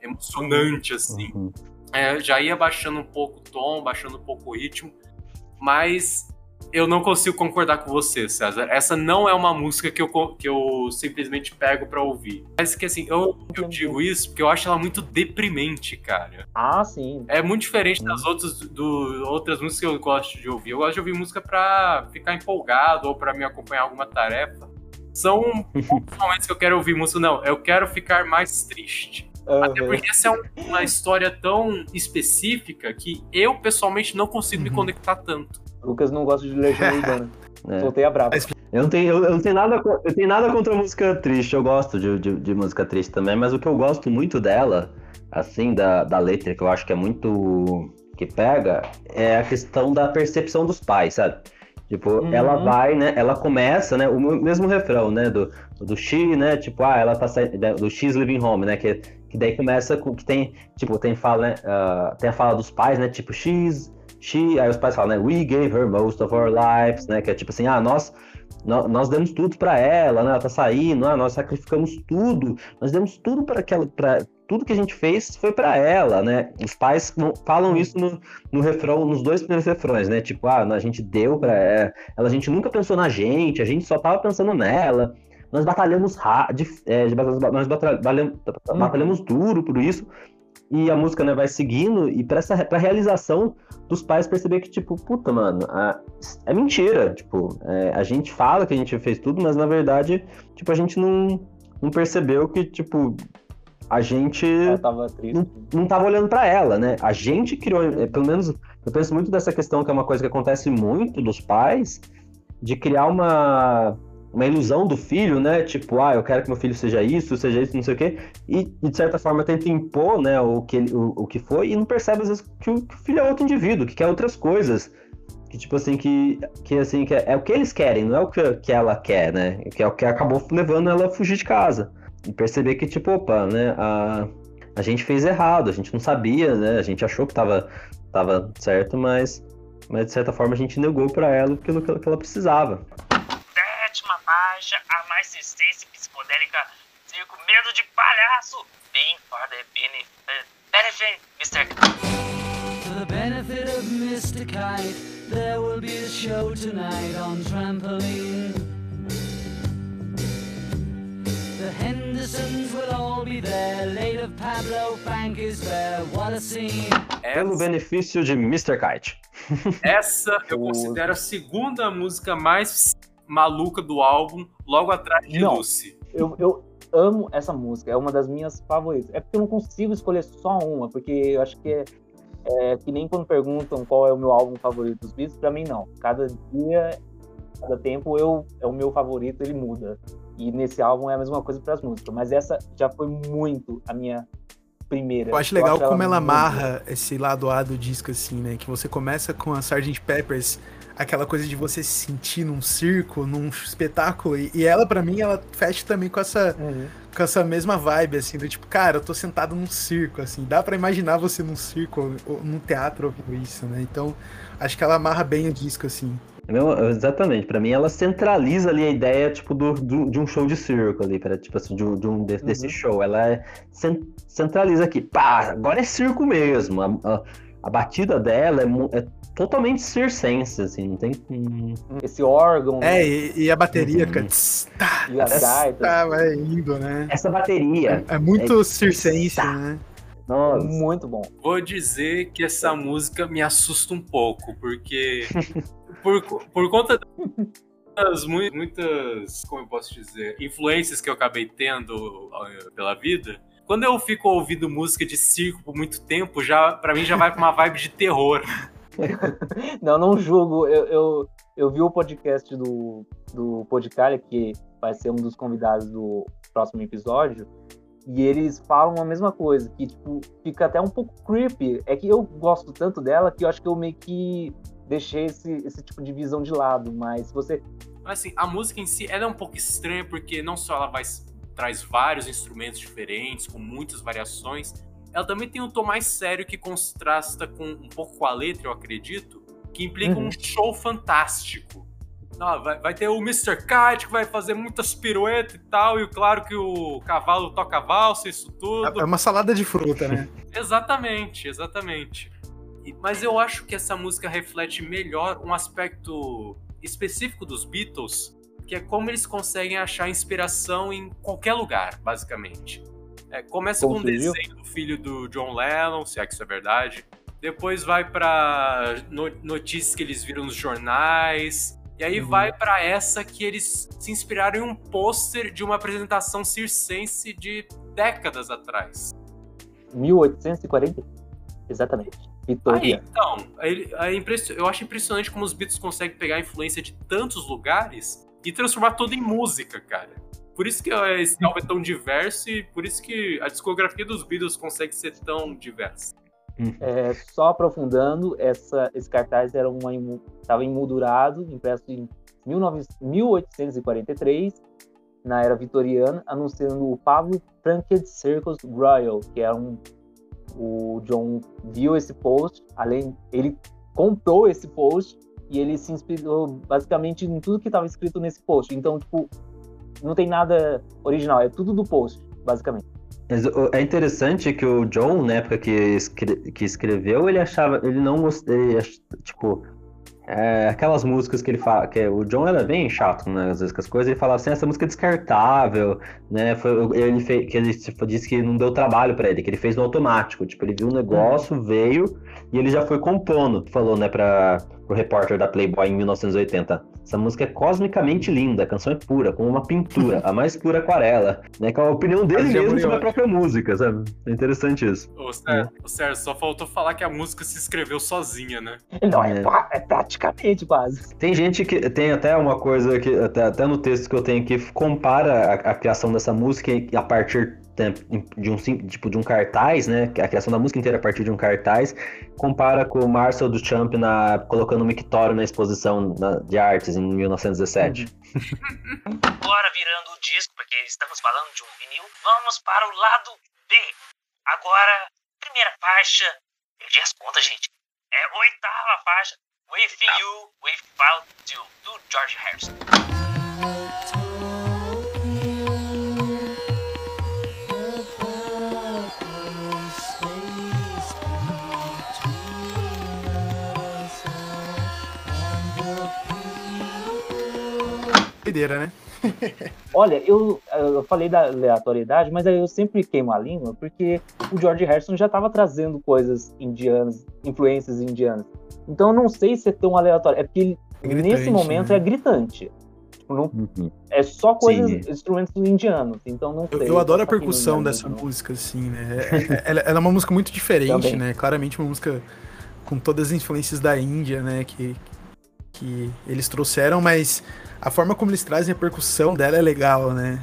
emocionante assim. Uhum. É, já ia baixando um pouco o tom, baixando um pouco o ritmo, mas eu não consigo concordar com você, César. Essa não é uma música que eu, que eu simplesmente pego pra ouvir. Mas que assim, eu, eu digo isso porque eu acho ela muito deprimente, cara. Ah, sim. É muito diferente das outras, do, outras músicas que eu gosto de ouvir. Eu gosto de ouvir música pra ficar empolgado ou pra me acompanhar em alguma tarefa. São momentos que eu quero ouvir música, não. Eu quero ficar mais triste. Até porque essa é um- uma história tão específica que eu, pessoalmente, não consigo me Uhum. conectar tanto. Lucas não gosta de Legião Urbana. É. Soltei a brava. Eu não tenho, eu, eu não tenho nada, eu tenho nada contra música triste, eu gosto de, de, de música triste também, mas o que eu gosto muito dela, assim, da, da letra, que eu acho que é muito. que pega, é a questão da percepção dos pais, sabe? Tipo, Uhum. ela vai, né? Ela começa, né? O mesmo refrão, né? Do, do She, né? Tipo, ah, ela tá saindo. Do She's Living Home, né? Que, que daí começa com. Que tem, tipo, tem fala, né? ah, tem a fala dos pais, né? Tipo, She's. She, aí os pais falam, né? We gave her most of our lives, né? Que é tipo assim, ah, nós, nó- nós, demos tudo pra ela, né? Ela tá saindo, ah, nós sacrificamos tudo, nós demos tudo para aquela, para tudo que a gente fez foi pra ela, né? Os pais falam isso no, no refrão, nos dois primeiros refrões, né? Tipo, ah, a gente deu pra ela, a gente nunca pensou na gente, a gente só tava pensando nela. Nós batalhamos de, é, de- nós batalhamos, batalhamos duro por isso. E a música né, vai seguindo, e pra, essa, pra realização dos pais perceber que, tipo, puta, mano, a- é mentira. Tipo, é, a gente fala que a gente fez tudo, mas na verdade, tipo, a gente não, não percebeu que, tipo, a gente tava não, não tava olhando pra ela, né? A gente criou, é, pelo menos, eu penso muito dessa questão que é uma coisa que acontece muito dos pais, de criar uma, uma ilusão do filho, né? Tipo, ah, eu quero que meu filho seja isso, seja isso, não sei o quê, e, de certa forma tenta impor, né, o que, ele- o, o que foi, e não percebe às vezes que o, que o filho é outro indivíduo, que quer outras coisas. Que, tipo assim, que, que, assim, que é, é o que eles querem, não é o que, que ela quer, né? Que é o que acabou levando ela a fugir de casa. E perceber que, tipo, opa, né? A, a gente fez errado, a gente não sabia, né? A gente achou que tava, tava certo, mas, mas de certa forma a gente negou pra ela aquilo que ela precisava. Sétima página, a mais resistência psicodélica, circo medo de palhaço. Bem for the benefit, benefit, Mr. For the benefit of Mr. Kite, there will be a show tonight on trampoline. The Hendersons will all be there. Late of Pablo Frank is there. What a scene! Pelo benefício de Mr. Kite. essa eu considero a segunda música mais maluca do álbum, logo atrás de Não. Lucy. Eu, eu amo essa música, é uma das minhas favoritas. É porque eu não consigo escolher só uma, porque eu acho que é, é que nem quando perguntam qual é o meu álbum favorito dos Beatles, pra mim não. Cada dia, cada tempo eu é o meu favorito, ele muda. E nesse álbum é a mesma coisa para as músicas, mas essa já foi muito a minha primeira. Eu acho legal como ela amarra esse lado A do disco, assim, né? Que você começa com a Sgt. Peppers, aquela coisa de você se sentir num circo, num espetáculo, e, e ela, pra mim, ela fecha também com essa, Uhum. com essa mesma vibe, assim, do tipo, cara, eu tô sentado num circo, assim, dá pra imaginar você num circo ou, ou num teatro ouvindo isso, né? Então, acho que ela amarra bem o disco, assim. Não, exatamente, pra mim ela centraliza ali a ideia, tipo, do, do- de um show de circo ali, pra, tipo assim, de, um- de um, de- desse Uhum. show. Ela é, cen- centraliza aqui, pá, agora é circo mesmo. A, a- a batida dela é, é totalmente circense, assim, não tem... hum, Esse órgão É, e, e a bateria Uhum. fica. tss, tá, e as essa- gaitas. tá, vai indo, né? Essa bateria, É muito É- circense, tá. né? nossa, Muito bom. Vou dizer que essa música me assusta um pouco, porque por, por conta das mui- muitas, como eu posso dizer, influências que eu acabei tendo eh, pela vida, quando eu fico ouvindo música de circo por muito tempo, já para mim já vai pra uma vibe de terror. Não, não julgo. Eu, eu, eu vi o podcast do, do Podcalha, que vai ser um dos convidados do próximo episódio, e eles falam a mesma coisa, que tipo, fica até um pouco creepy. É que eu gosto tanto dela que eu acho que eu meio que deixei esse, esse tipo de visão de lado, mas se você. Mas assim, a música em si ela é um pouco estranha porque não só ela vai traz vários instrumentos diferentes com muitas variações, ela também tem um tom mais sério que contrasta com um pouco com a letra, eu acredito, que implica Uhum. um show fantástico. Ah, vai, vai ter o Mr. Kite que vai fazer muitas piruetas e tal, e claro que o cavalo toca valsa, isso tudo. É uma salada de fruta, né? Exatamente, exatamente. Mas eu acho que essa música reflete melhor um aspecto específico dos Beatles, que é como eles conseguem achar inspiração em qualquer lugar, basicamente. É, começa com um desenho do filho do John Lennon, se é que isso é verdade. Depois vai pra no- notícias que eles viram nos jornais. E aí Uhum. vai pra essa que eles se inspiraram em um pôster de uma apresentação circense de décadas atrás. 1840? Exatamente. Aí, Vitória. então, ele- é eu acho impressionante como os Beatles conseguem pegar a influência de tantos lugares e transformar tudo em música, cara. Por isso que é, esse álbum é tão diverso e por isso que a discografia dos Beatles consegue ser tão diversa. É, só aprofundando, essa, esse cartaz era uma estava emoldurado, impresso em 19 1843, na era vitoriana, anunciando o Pablo Plunkett Circus Royal, que era um o John viu esse post, além ele comprou esse post e ele se inspirou basicamente em tudo que estava escrito nesse post. Então, tipo, não tem nada original, é tudo do post, basicamente. É interessante que o John, na época que, escre- que escreveu, ele achava, ele não gostei, tipo, é, aquelas músicas que ele fala, que o John era bem chato, né, às vezes com as coisas, ele falava assim, essa música é descartável, né, foi, ele fez, que ele tipo, disse que não deu trabalho pra ele, que ele fez no automático, tipo, ele viu um negócio, veio, e ele já foi compondo, falou, né, pra, pro repórter da Playboy em 1980, essa música é cosmicamente linda, a canção é pura, como uma pintura, a mais pura aquarela, né, que é a opinião dele Fazia mesmo sobre a própria música, sabe, é interessante isso. Ô, Sérgio, Sérgio, só faltou falar que a música se escreveu sozinha, né? Não, é, É. é praticamente quase. Tem gente que tem até uma coisa que até, até no texto que eu tenho que compara a, a criação dessa música a partir de um tipo de um cartaz, né? A criação da música inteira a partir de um cartaz, compara com o Marcel Duchamp na colocando o mictório na exposição na- de artes em 1917. Agora virando o disco, porque estamos falando de um vinil, vamos para o lado B. Agora, primeira faixa. Perdi as contas, gente. É oitava faixa. With You, Without You, do George Harrison. Doideira, né? Olha, eu, eu falei da aleatoriedade, mas aí eu sempre queimo a língua, porque o George Harrison já estava trazendo coisas indianas, influências indianas. Então eu não sei se é tão aleatório. É porque ele, É gritante, nesse momento né? é gritante. Tipo, não- Uhum. é só coisas, Sim. instrumentos indianos. Então não Eu, sei. eu adoro a não percussão dessa não. música, assim, né? É- é- Ela, ela é uma música muito diferente, Também. né? Claramente uma música com todas as influências da Índia, né? Que, que eles trouxeram, mas a forma como eles trazem a percussão dela é legal, né?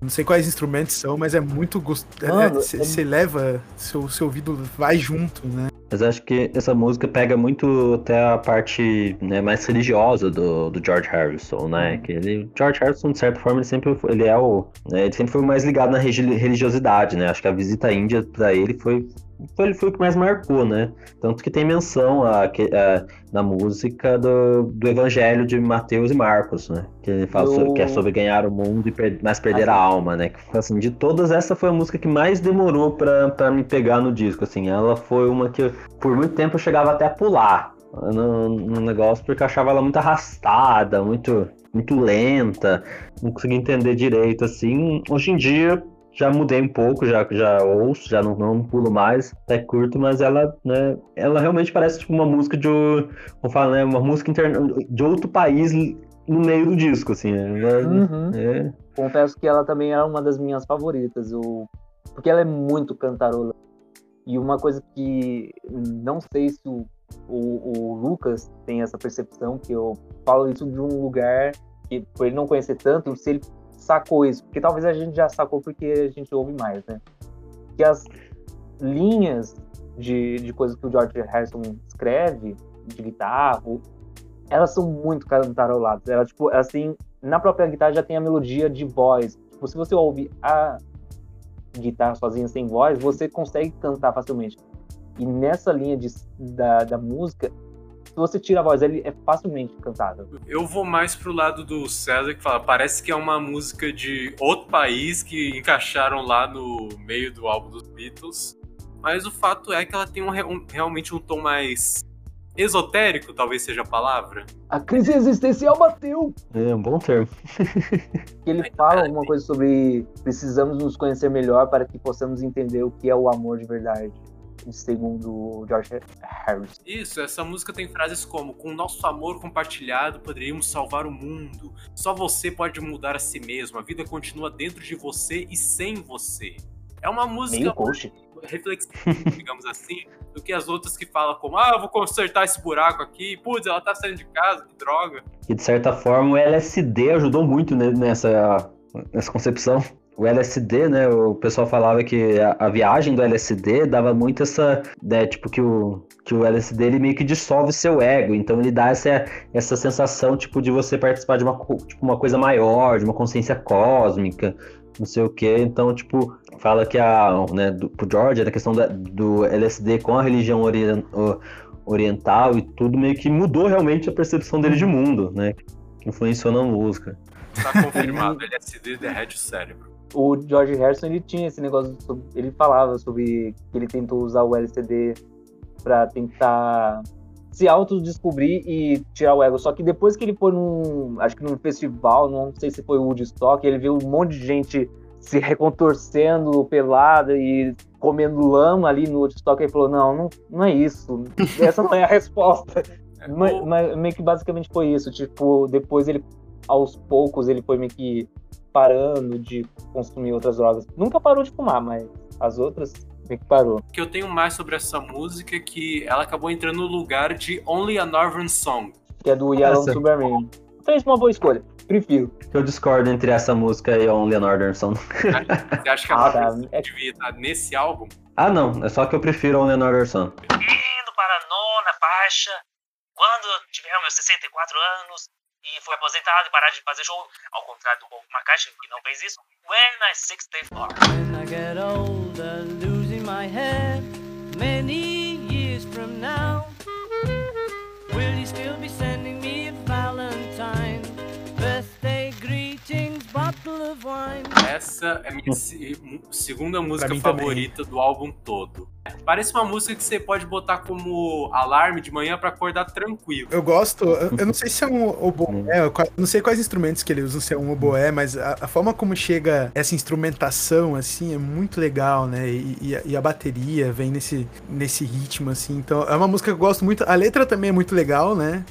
Não sei quais instrumentos são, mas é muito gostoso. Você é- leva, seu, seu ouvido vai junto, né? Mas acho que essa música pega muito até a parte né, mais religiosa do, do George Harrison, né? Que ele, George Harrison, de certa forma, ele sempre foi- ele é o, né, ele sempre foi mais ligado na religiosidade, né? Acho que a visita à Índia para ele foi foi, foi o que mais marcou, né? Tanto que tem menção a, a- na música do, do Evangelho de Mateus e Marcos, né? Que ele fala sobre- que é sobre ganhar o mundo e per- mas perder Ah, a alma, né? Que, assim, de todas, essa foi a música que mais demorou pra, pra me pegar no disco, assim. Ela foi uma que, por muito tempo, eu chegava até a pular no, no negócio, porque eu achava ela muito arrastada, muito, muito lenta, não conseguia entender direito, assim. Hoje em dia, já mudei um pouco, já, já ouço, já não, não pulo mais, até curto, mas ela, né, ela realmente parece tipo uma música de, como fala, né, uma música interna de outro país no meio do disco, assim. Ela, Uhum. é, Confesso que ela também era uma das minhas favoritas, o... porque ela é muito cantarola. E uma coisa que não sei se o, o, o Lucas tem essa percepção, que eu falo isso de um lugar que, por ele não conhecer tanto, se ele sacou isso, porque talvez a gente já sacou porque a gente ouve mais, né? Que as linhas de, de coisas que o George Harrison escreve, de guitarra, elas são muito cantaroladas. Ela, tipo, assim, na própria guitarra já tem a melodia de voz. Tipo, se você ouve a guitarra sozinha sem voz, você consegue cantar facilmente. E nessa linha de, da, da música, se você tira a voz, ele é facilmente cantável. Eu vou mais pro lado do César que fala, parece que é uma música de outro país que encaixaram lá no meio do álbum dos Beatles. Mas o fato é que ela tem um um- realmente um tom mais esotérico, talvez seja a palavra. A crise existencial bateu! É um bom termo. Que ele fala alguma coisa sobre precisamos nos conhecer melhor para que possamos entender o que é o amor de verdade. Segundo o George Harris. Isso, essa música tem frases como: Com nosso amor compartilhado poderíamos salvar o mundo. Só você pode mudar a si mesmo. A vida continua dentro de você e sem você. É uma música reflexiva, digamos assim, do que as outras que falam como: Ah, eu vou consertar esse buraco aqui. Putz, ela tá saindo de casa, que droga. E de certa forma o LSD ajudou muito nessa, nessa concepção. O LSD, né? O pessoal falava que a, a viagem do LSD dava muito essa. Né, tipo, que o, que o LSD ele meio que dissolve seu ego. Então ele dá essa, essa sensação, tipo, de você participar de uma, tipo, uma coisa maior, de uma consciência cósmica, não sei o quê. Então, tipo, fala que a. Né, do, pro George, a questão da- do LSD com a religião oriental e tudo meio que mudou realmente a percepção dele de mundo, né? Influenciou na música. Tá confirmado, LSD derrete o cérebro. O George Harrison ele tinha esse negócio, sobre- ele falava sobre que ele tentou usar o LCD para tentar se autodescobrir e tirar o ego. Só que depois que ele foi num, acho que num festival, não sei se foi o Woodstock, ele viu um monte de gente se recontorcendo pelada e comendo lama ali no Woodstock, ele falou, não, não, não é isso, essa não é a resposta. É, Mas, mas meio que basicamente foi isso. Tipo, depois ele, aos poucos, ele foi meio que parando de consumir outras drogas. Nunca parou de fumar, mas as outras meio que parou. O que eu tenho mais sobre essa música é que ela acabou entrando no lugar de Only a Northern Song. Que é do Yellow Submarine. Fez uma boa escolha. Prefiro. Eu discordo entre essa música e Only a Northern Song. Você acha que a Ah, tá. Song devia estar nesse álbum? Ah, não. É só que eu prefiro Only a Northern Song. Indo para a nona faixa, quando eu tiver meus 64 anos e for aposentado e parar de fazer show, ao contrário do Paul McCartney, que não fez isso, When I 64. When I get older, losing my head, Essa é a minha segunda música mim também. favorita do álbum todo. Parece uma música que você pode botar como alarme de manhã pra acordar tranquilo. Eu gosto, eu, eu não sei se é um oboé, eu qua- não sei quais instrumentos que ele usa, se é um oboé, mas a, a forma como chega essa instrumentação, assim, é muito legal, né? E, e a, e a bateria vem nesse, nesse ritmo, assim. Então, é uma música que eu gosto muito. A letra também é muito legal, né?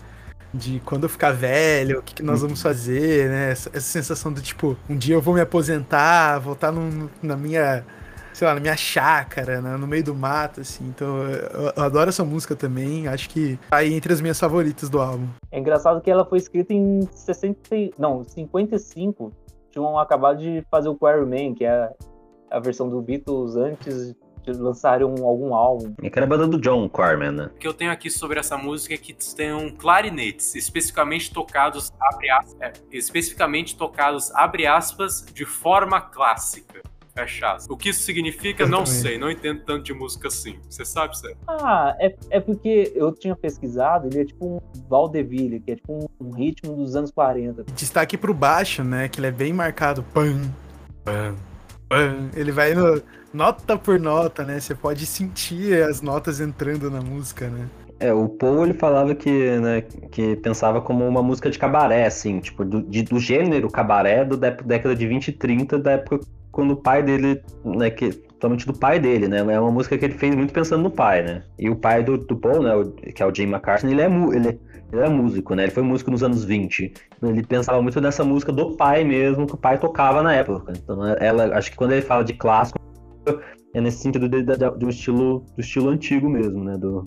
De quando eu ficar velho, o que, que nós vamos fazer, né? Essa, essa sensação do tipo, um dia eu vou me aposentar, vou estar num- na minha sei lá, na minha chácara, né, no meio do mato, assim. Então, eu, eu adoro essa música também. Acho que tá aí entre as minhas favoritas do álbum. É engraçado que ela foi escrita em 60, e- não, 55. Tinham acabado de fazer o Quarryman, que é a versão do Beatles antes um- algum álbum. É que era a banda do John Corman, né? O que eu tenho aqui sobre essa música é que tem clarinetes, especificamente tocados, abre aspas, é, especificamente tocados, abre aspas, de forma clássica. Fecha aspas. O que isso significa, Eu não também. sei, não entendo tanto de música assim. Você sabe, Sérgio? Ah, é, é porque eu tinha pesquisado, ele é tipo um vaudeville, que é tipo um, um ritmo dos anos 40. Destaque pro baixo, né? Que ele é bem marcado. Pam, pam, pam. Ele vai no, nota por nota, né? Você pode sentir as notas entrando na música, né? É, o Paul ele falava que, né, que pensava como uma música de cabaré, assim, tipo, do, de- do gênero cabaré do dé- década de 20 e 30, da época quando o pai dele, né, que, totalmente do pai dele, né, é uma música que ele fez muito pensando no pai, né, e o pai do, do Paul, né, o- que é o Jay McCartney, ele é, ele, ele é músico, né, ele foi músico nos anos 20, ele pensava muito nessa música do pai mesmo, que o pai tocava na época, então ela, acho que quando ele fala de clássico, é nesse sentido de, de, do estilo do estilo antigo mesmo, né, do,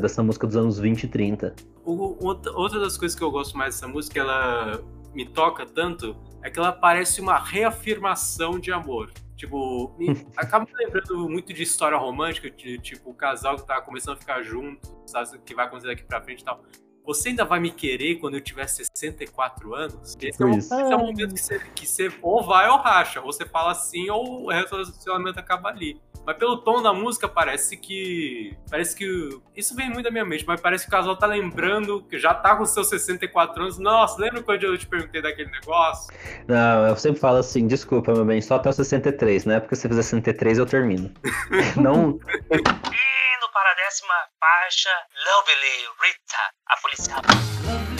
dessa música dos anos 20 e 30. O- outra, das coisas que eu gosto mais dessa música, ela me toca tanto, é que ela parece uma reafirmação de amor. Tipo, acaba me lembrando muito de história romântica, de tipo, o casal que tá começando a ficar junto, sabe o que vai acontecer daqui pra frente e tal. Você ainda vai me querer quando eu tiver 64 anos? Esse é, um, isso. esse é um momento que você, que você ou vai ou racha, ou você fala assim, ou o relacionamento acaba ali. Mas pelo tom da música parece que. Parece que. Isso vem muito da minha mente, mas parece que o casal tá lembrando que já tá com seus 64 anos. Nossa, lembra quando eu te perguntei daquele negócio? Não, eu sempre falo assim, desculpa, meu bem, só até o 63, né? Porque se fizer 63 eu termino. Não, para a décima faixa, Lovely Rita, a policial.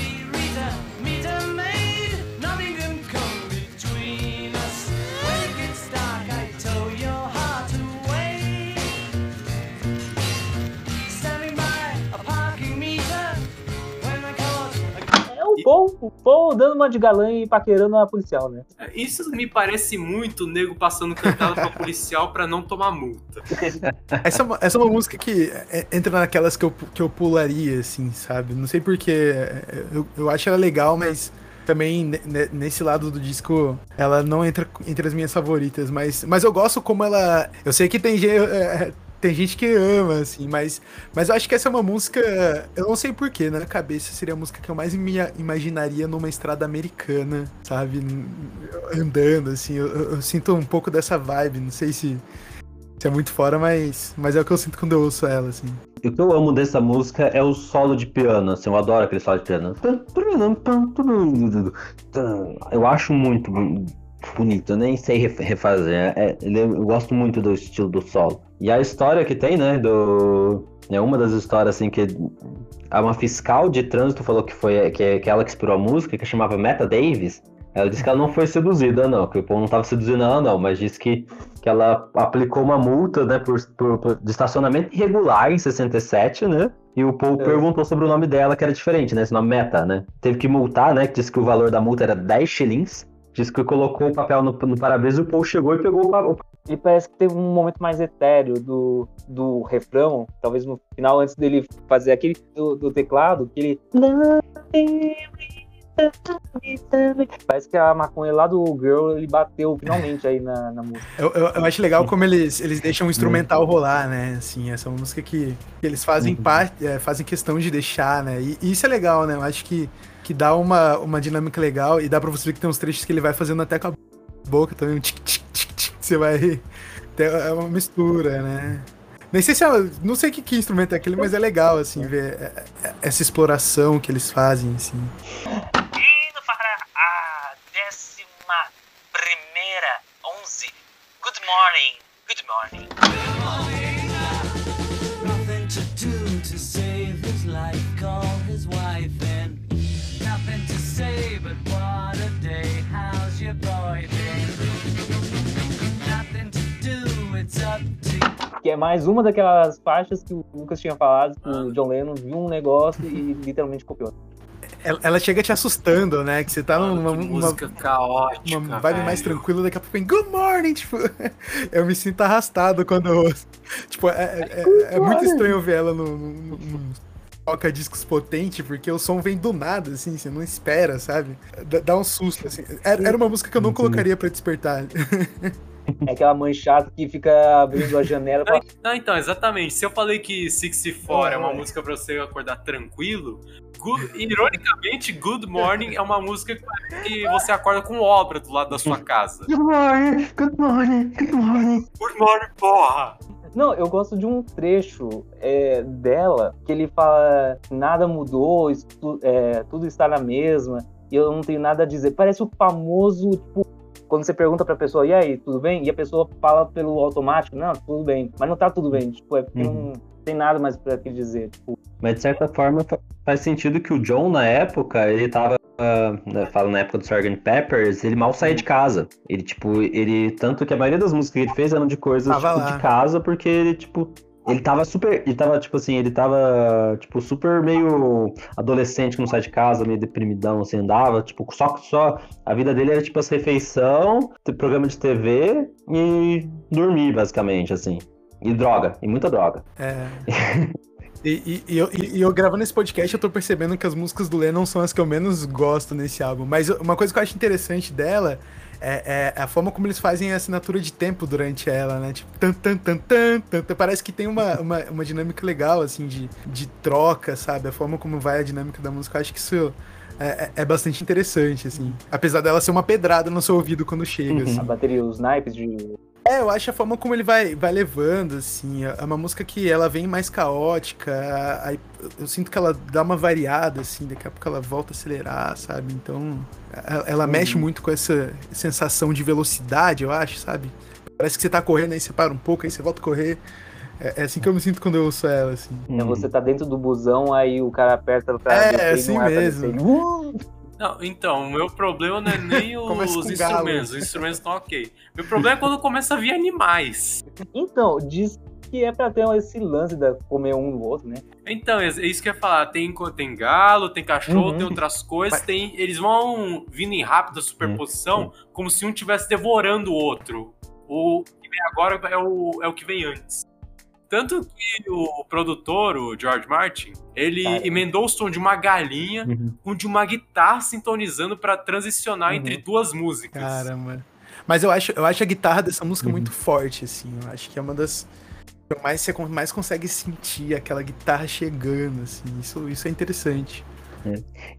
O Paul, o Paul dando uma de galã e paquerando a policial, né? Isso me parece muito nego passando cantado pra policial pra não tomar multa. Essa, é uma- essa é uma música que é, entra naquelas que eu, que eu pularia, assim, sabe? Não sei porquê. Eu, eu acho ela legal, mas também ne- ne- nesse lado do disco ela não entra entre as minhas favoritas. Mas, mas eu gosto como ela. Eu sei que tem, é, tem gente que ama, assim, mas, mas eu acho que essa é uma música. Eu não sei porquê, na cabeça seria a música que eu mais me imaginaria numa estrada americana, sabe? Andando, assim. Eu, eu- sinto um pouco dessa vibe. Não sei se. Se é muito fora, mas, mas é o que eu sinto quando eu ouço ela, assim. O que eu amo dessa música é o solo de piano, assim, eu adoro aquele solo de piano. Eu acho muito bonito, eu nem sei ref- refazer. é- ele- eu gosto muito do estilo do solo. E a história que tem, né, do... É uma das histórias, assim, que uma fiscal de trânsito falou que foi que, que ela que inspirou a música, que chamava Meta Davis. Ela disse que ela não foi seduzida, não, que o povo não estava seduzindo ela, não, mas disse que, que ela aplicou uma multa, né, por, por- por- de estacionamento irregular em 67, né? E o Paul É. perguntou sobre o nome dela, que era diferente, né? Esse nome Meta, né? Teve que multar, né? Que disse que o valor da multa era 10 shillings. Disse que colocou o papel no, no para-brisa e o Paul chegou e pegou o, pa- o E parece que teve um momento mais etéreo do, do refrão, talvez no final, antes dele fazer aquele do, do teclado, que ele. Parece que a maconha lá do Girl ele bateu finalmente aí na, na música. Eu, eu, eu acho legal como eles, eles deixam o instrumental rolar, né? Assim, essa é uma música que, que eles fazem Uhum. parte, é, fazem questão de deixar, né? E, e isso é legal, né? Eu acho que, que dá uma, uma dinâmica legal e dá pra você ver que tem uns trechos que ele vai fazendo até com a boca também, um tic, tic, tic, tic, você vai. tem- É uma mistura, né? Nem sei se é, não sei que, que instrumento é aquele, mas é legal, assim, ver é, é, essa exploração que eles fazem, assim. Indo para a décima primeira, onze. Good morning, good morning. Nothing Que é mais uma daquelas faixas que o Lucas tinha falado, que o John Lennon viu um negócio e literalmente copiou. Ela, ela chega te assustando, né? Que você tá Mano, numa que uma, música caótica. uma vibe mais velho. tranquila, daqui a pouco vem Good morning, tipo, eu me sinto arrastado quando eu ouço. Tipo, é, é- é- é muito estranho ver ela no, no, no toca-discos potente, porque o som vem do nada, assim, você não espera, sabe? Dá, dá um susto, assim. Era, era uma música que eu não colocaria pra despertar. É aquela mãe chata que fica abrindo a janela pra. Não, então, exatamente. Se eu falei que 64 é, É. uma música pra você acordar tranquilo, good- ironicamente, Good Morning é uma música que você acorda com obra do lado da sua casa. Good morning, good morning, good morning. Good morning, porra! Não, eu gosto de um trecho é, dela que ele fala nada mudou, isso é, tudo está na mesma e eu não tenho nada a dizer. Parece o famoso, tipo, quando você pergunta pra pessoa, e aí, tudo bem? E a pessoa fala pelo automático, não, tudo bem. Mas não tá tudo bem, tipo, é porque Uhum. não tem nada mais pra que dizer. Tipo, Mas de certa forma fa- faz sentido que o John, na época, ele tava. falo na época do Sgt. Peppers, ele mal saía de casa. Ele, tipo, ele. Tanto que a maioria das músicas que ele fez eram de coisas tipo, de casa, porque ele, tipo. Ele tava super. Ele tava, tipo assim, ele tava, tipo, super meio adolescente que não sai de casa, meio deprimidão, assim, andava, tipo, só só. A vida dele era, tipo, as refeição, programa de TV e dormir, basicamente, assim. E droga, e muita droga. É. E, e- e eu, e- e eu gravando esse podcast, eu tô percebendo que as músicas do Lennon são as que eu menos gosto nesse álbum. Mas uma coisa que eu acho interessante dela é, é a forma como eles fazem a assinatura de tempo durante ela, né? Tipo, tan, tan, tan, tan, tan, tan. parece que tem uma, uma, uma dinâmica legal, assim, de, de troca, sabe? A forma como vai a dinâmica da música, eu acho que isso é, é- é bastante interessante, assim. Apesar dela ser uma pedrada no seu ouvido quando chega, Uhum. assim. a bateria, os naipes de. É, eu acho a forma como ele vai, vai levando, assim. É uma música que ela vem mais caótica. Aí eu sinto que ela dá uma variada, assim. Daqui a pouco ela volta a acelerar, sabe? Então, ela, ela mexe muito com essa sensação de velocidade, eu acho, sabe? Parece que você tá correndo, aí você para um pouco, aí você volta a correr. É, é assim que eu me sinto quando eu ouço ela, assim. É você tá dentro do busão, aí o cara aperta É, e assim não é pra mesmo. Uh! Não, então, o meu problema não é nem os instrumentos. Os instrumentos estão ok. Meu problema é quando começa a vir animais. Então, diz que é pra ter esse lance de comer um no outro, né? Então, é isso que eu ia falar. Tem, tem galo, tem cachorro, Uhum. tem outras coisas. Mas- Tem, eles vão vindo em rápida superposição, como se um estivesse devorando o outro. O que vem agora é o, é o que vem antes. Tanto que o produtor, o George Martin, ele Cara. emendou o som de uma galinha Uhum. com de uma guitarra sintonizando pra transicionar Uhum. entre duas músicas. Caramba. Mas eu acho, eu acho a guitarra dessa música Uhum. muito forte, assim. Eu acho que é uma das. Mais, você mais consegue sentir aquela guitarra chegando, assim. Isso, isso é interessante.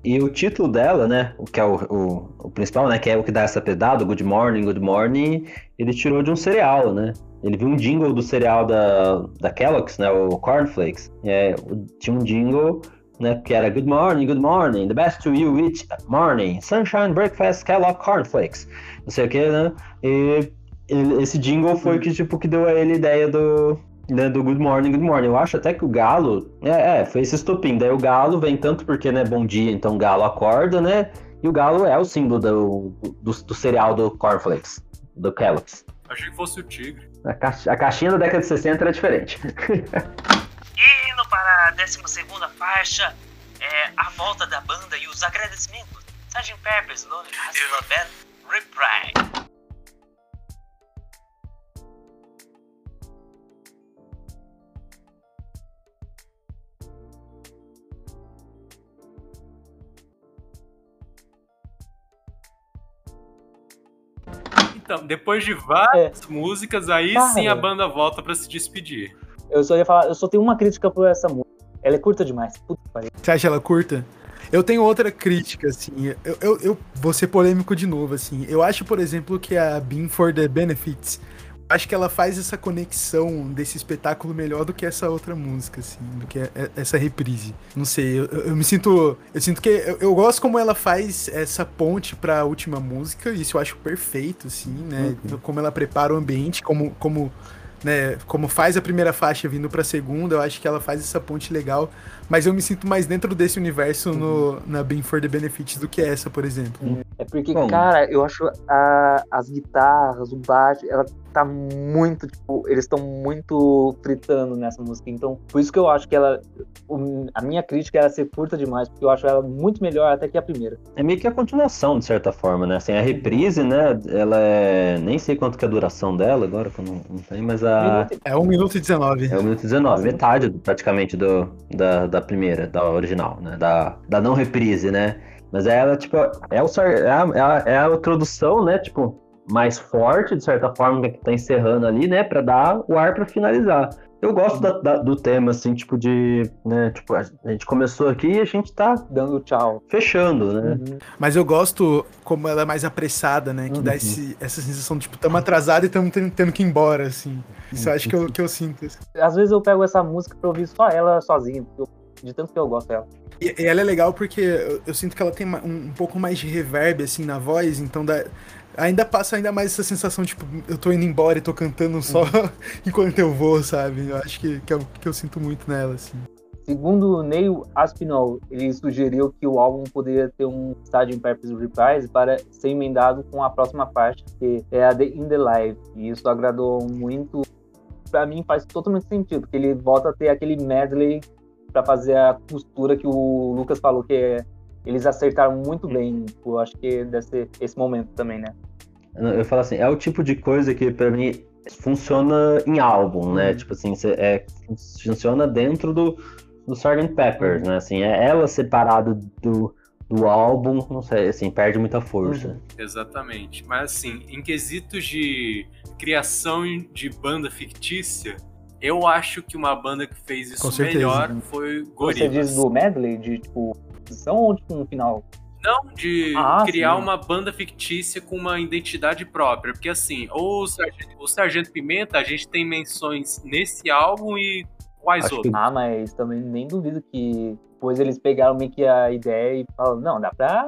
E o título dela, né, o que é o, o, o principal, né, que é o que dá essa pedada, Good Morning, Good Morning, ele tirou de um cereal, né? Ele viu um jingle do cereal da, da Kellogg's, né, o Cornflakes. É, tinha um jingle, né, que era Good Morning, Good Morning, the best to you each morning, Sunshine Breakfast Kellogg Cornflakes. Não sei o que, né? E ele- esse jingle foi que, tipo, que deu a ele a ideia do, né, do Good Morning, Good Morning. Eu acho até que o Galo, é, é, foi esse estopim. Daí o Galo vem tanto porque, né, bom dia, então o Galo acorda, né? E o Galo é o símbolo do, do, do cereal do Cornflakes, do Kellogg's. Achei que fosse o tigre. A, caixa- a caixinha da década de 60 era diferente. Indo para a 12 faixa, é a volta da banda e os agradecimentos. Sgt. Pepper's Lonely Hearts Club Band Reprise. Então, depois de várias músicas, aí Cara. sim a banda volta pra se despedir. Eu só ia falar, eu só tenho uma crítica por essa música. Ela é curta demais. Puta que pariu. Você acha ela curta? Eu tenho outra crítica, assim. Eu, eu, eu vou ser polêmico de novo, assim. Eu acho, por exemplo, que a Beam for the Benefits. Acho que ela faz essa conexão desse espetáculo melhor do que essa outra música, assim, do que e- essa reprise. Não sei, eu, eu- me sinto. Eu sinto que. Eu, eu gosto como ela faz essa ponte pra última música, isso eu acho perfeito, assim, né? Como ela prepara o ambiente, como. como né, como faz a primeira faixa vindo pra segunda, eu acho que ela faz essa ponte legal, mas eu me sinto mais dentro desse universo no, na Beam for the Benefits do que essa, por exemplo. É porque, Bom. cara, eu acho a- as guitarras, o baixo, ela tá muito, tipo, eles estão muito fritando nessa música. Então, por isso que eu acho que ela. o- a minha crítica é ela ser curta demais, porque eu acho ela muito melhor até que a primeira. É meio que a continuação, de certa forma, né? Assim, a reprise, né, ela é... Nem sei quanto que é a duração dela agora, que eu não, não sei, mas a... É 1 minuto e 19. É o minuto 19, metade praticamente do, da, da primeira, da original, né? Da, da não reprise, né? Mas ela, tipo, é, o, é, a, é, a, é a introdução, né? Tipo, mais forte, de certa forma, que tá encerrando ali, né? Pra dar o ar pra finalizar. Eu gosto da- da- do tema, assim, tipo, de. Né, tipo, a gente começou aqui e a gente tá Dando tchau. fechando, né? Uhum. Mas eu gosto como ela é mais apressada, né? Que dá Uhum. esse, essa sensação de, tipo, tamo atrasado e tamo tendo, tendo que ir embora, assim. Isso eu acho que eu, que eu sinto. assim. Às vezes eu pego essa música pra ouvir só ela sozinha, porque eu- de tanto que eu gosto dela. E, e ela é legal porque eu, eu sinto que ela tem um, um pouco mais de reverb, assim, na voz, então dá, ainda passa ainda mais essa sensação, tipo, eu tô indo embora e tô cantando só enquanto eu vou, sabe? Eu acho que, que é o que eu sinto muito nela, assim. Segundo Neil Aspinall, ele sugeriu que o álbum poderia ter um Sgt. Pepper's Reprise para ser emendado com a próxima faixa, que é a The In The Live. E isso agradou muito. Pra mim faz totalmente sentido, porque ele volta a ter aquele medley para fazer a costura que o Lucas falou que é- eles acertaram muito bem. Eu acho que deve ser esse momento também, né? Eu falo assim, é o tipo de coisa que pra mim funciona em álbum, né? Uhum. Tipo assim, é, funciona dentro do, do Sgt. Peppers, né? Assim, é ela separado do, do álbum, não sei, assim, perde muita força. Uhum. Exatamente. Mas assim, em quesitos de criação de banda fictícia, eu acho que uma banda que fez isso Com certeza. melhor foi Você Gorillaz. diz do medley, de tipo, posição ou tipo um final? Não de Ah, criar sim. uma banda fictícia com uma identidade própria. Porque assim, o Sargento, o Sargento Pimenta, a gente tem menções nesse álbum e quais Acho outros? Ah, mas também nem duvido que depois eles pegaram meio que a ideia e falaram, não, dá pra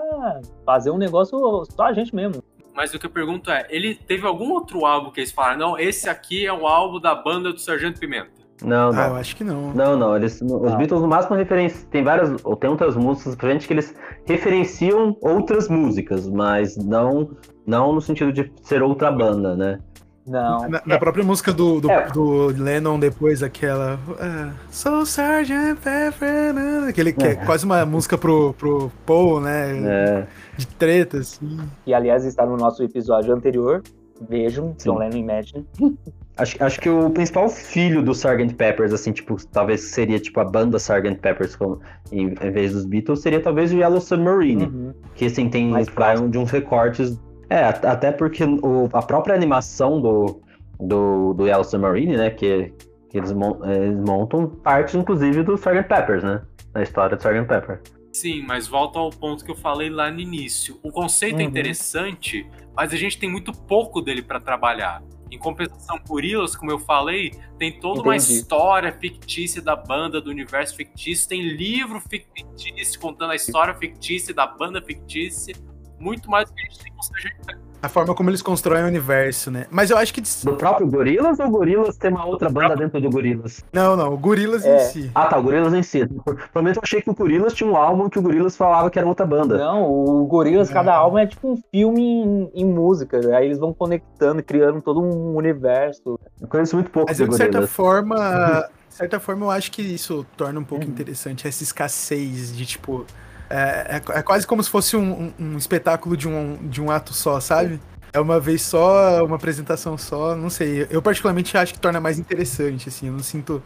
fazer um negócio só a gente mesmo. Mas o que eu pergunto é, ele teve algum outro álbum que eles falaram, não, esse aqui é um álbum da banda do Sargento Pimenta? Não, Ah, eu não. acho que não. Não, não. Eles, os Não. Beatles no máximo referenciam. Tem várias. Ou tem outras músicas pra gente que eles referenciam outras músicas, mas não, não no sentido de ser outra banda, né? Não. Na, na própria música do, do, É. do Lennon, depois, aquela. ah, Soul Sgt. Pepper. né? Aquele que é quase uma música pro, pro Paul, né? É, De treta, assim. E aliás está no nosso episódio anterior. Vejam, John. Lennon Imagine. acho, acho que o principal filho do Sgt. Peppers, assim, tipo, talvez seria tipo a banda Sgt. Peppers como, em, em vez dos Beatles, seria talvez o Yellow Submarine. Uhum. Que assim tem vai um de uns recortes. É, at- até porque o- a própria animação do, do, do Yellow Submarine, né? Que, que eles, eles montam parte, inclusive, do Sgt. Peppers, né? Na história do Sgt. Pepper. Sim, mas volta ao ponto que eu falei lá no início. O conceito é Uhum. interessante, mas a gente tem muito pouco dele pra trabalhar. Em compensação, Gorillaz, como eu falei, tem toda uma Entendi. história fictícia da banda, do universo fictício, tem livro fictício contando a história fictícia da banda fictícia, muito mais do que a gente tem com o Sgt. Pepper. A forma como eles constroem o universo, né? Mas eu acho que. Do próprio Gorillaz ou Gorillaz tem uma outra banda dentro do Gorillaz? Não, não, o Gorilas É. em si. Ah, tá, o Gorillaz em si. Pelo menos eu achei que o Gorillaz tinha um álbum que o Gorillaz falava que era outra banda. Não, o Gorillaz, cada álbum é tipo um filme em, em música. Aí eles vão conectando, criando todo um universo. Eu conheço muito pouco Mas do eu, de certa Gorillaz. forma. De certa forma, eu acho que isso torna um pouco interessante essa escassez de tipo. É, é- é quase como se fosse um, um- um espetáculo de um, de um ato só, sabe? É uma vez só, uma apresentação só, não sei. Eu particularmente acho que torna mais interessante, assim. Eu não sinto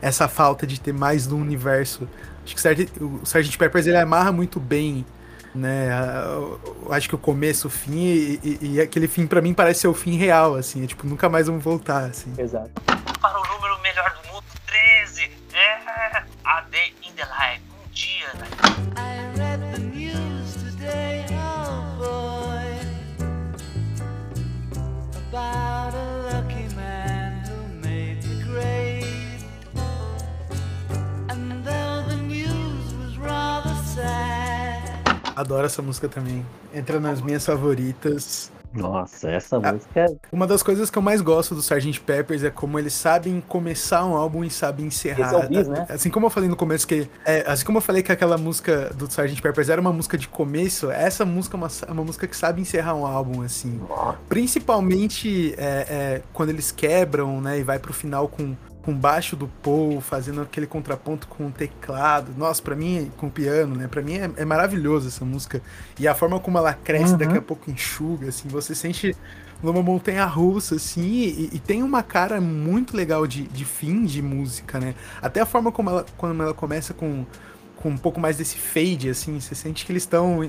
essa falta de ter mais do universo. Acho que o Sgt. Peppers ele amarra muito bem, né? Eu acho que o começo, o fim e, e- e aquele fim pra mim parece ser o fim real, assim. É tipo, nunca mais vamos voltar, assim. Exato. Para o número melhor do mundo, 13. É, a Day in the Life. Um dia na Adoro essa música também. Entra nas minhas favoritas. Nossa, essa música é. Uma das coisas que eu mais gosto do Sgt. Peppers é como eles sabem começar um álbum e sabem encerrar. É o bis, né? Assim como eu falei no começo que. é, assim como eu falei que aquela música do Sgt. Peppers era uma música de começo, essa música é uma, é uma música que sabe encerrar um álbum, assim. Principalmente é, é, quando eles quebram, né? E vai pro final com. Com baixo do Paul, fazendo aquele contraponto com o teclado. Nossa, pra mim, com o piano, né? Pra mim é, é maravilhoso essa música. E a forma como ela cresce, Uhum. daqui a pouco enxuga, assim, você sente numa montanha russa, assim, e, e tem uma cara muito legal de, de fim de música, né? Até a forma como ela, quando ela começa com, com um pouco mais desse fade, assim, você sente que eles estão.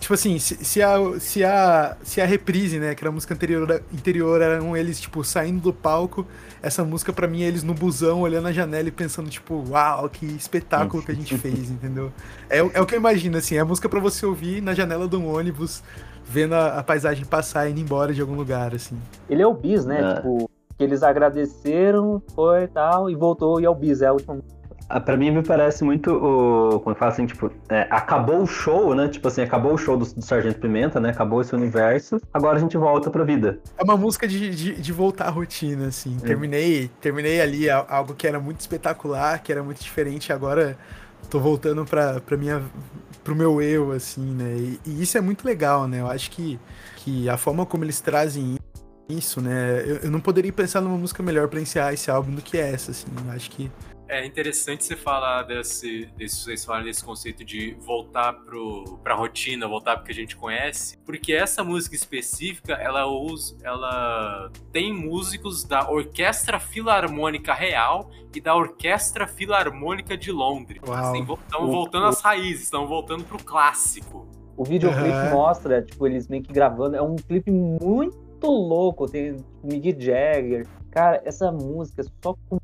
Tipo assim, se, se, a, se, a, se a reprise, né, que era a música anterior, anterior eram eles, tipo, saindo do palco, essa música pra mim é eles no busão, olhando a janela e pensando, tipo, uau, que espetáculo que a gente fez, entendeu? É, o- é o que eu imagino, assim, é a música pra você ouvir na janela de um ônibus, vendo a, a paisagem passar e indo embora de algum lugar, assim. Ele é o bis, né? É. Tipo, que eles agradeceram, foi e tal, e voltou e é o bis, é a última. Ah, Pra mim me parece muito o. Como eu falo assim, tipo, é, acabou o show, né? Tipo assim, acabou o show do, do Sargento Pimenta, né? Acabou esse universo. Agora a gente volta pra vida. É uma música de, de, de voltar à rotina, assim. Terminei, terminei ali algo que era muito espetacular, que era muito diferente, agora tô voltando pra, pra minha, pro meu eu, assim, né? E, e isso é muito legal, né? Eu acho que, que a forma como eles trazem isso, né? Eu, eu não poderia pensar numa música melhor pra encerrar esse álbum do que essa, assim. Eu acho que É interessante você falar desse, desse, vocês falarem desse conceito de voltar pro, pra rotina, voltar pro que a gente conhece, porque essa música específica, ela usa, ela tem músicos da Orquestra Filarmônica Real e da Orquestra Filarmônica de Londres. Estão O- voltando às raízes, estão voltando pro clássico. O videoclipe Aham. mostra, tipo, eles meio que gravando. É um clipe muito louco. Tem Mick Jagger. Cara, essa música só com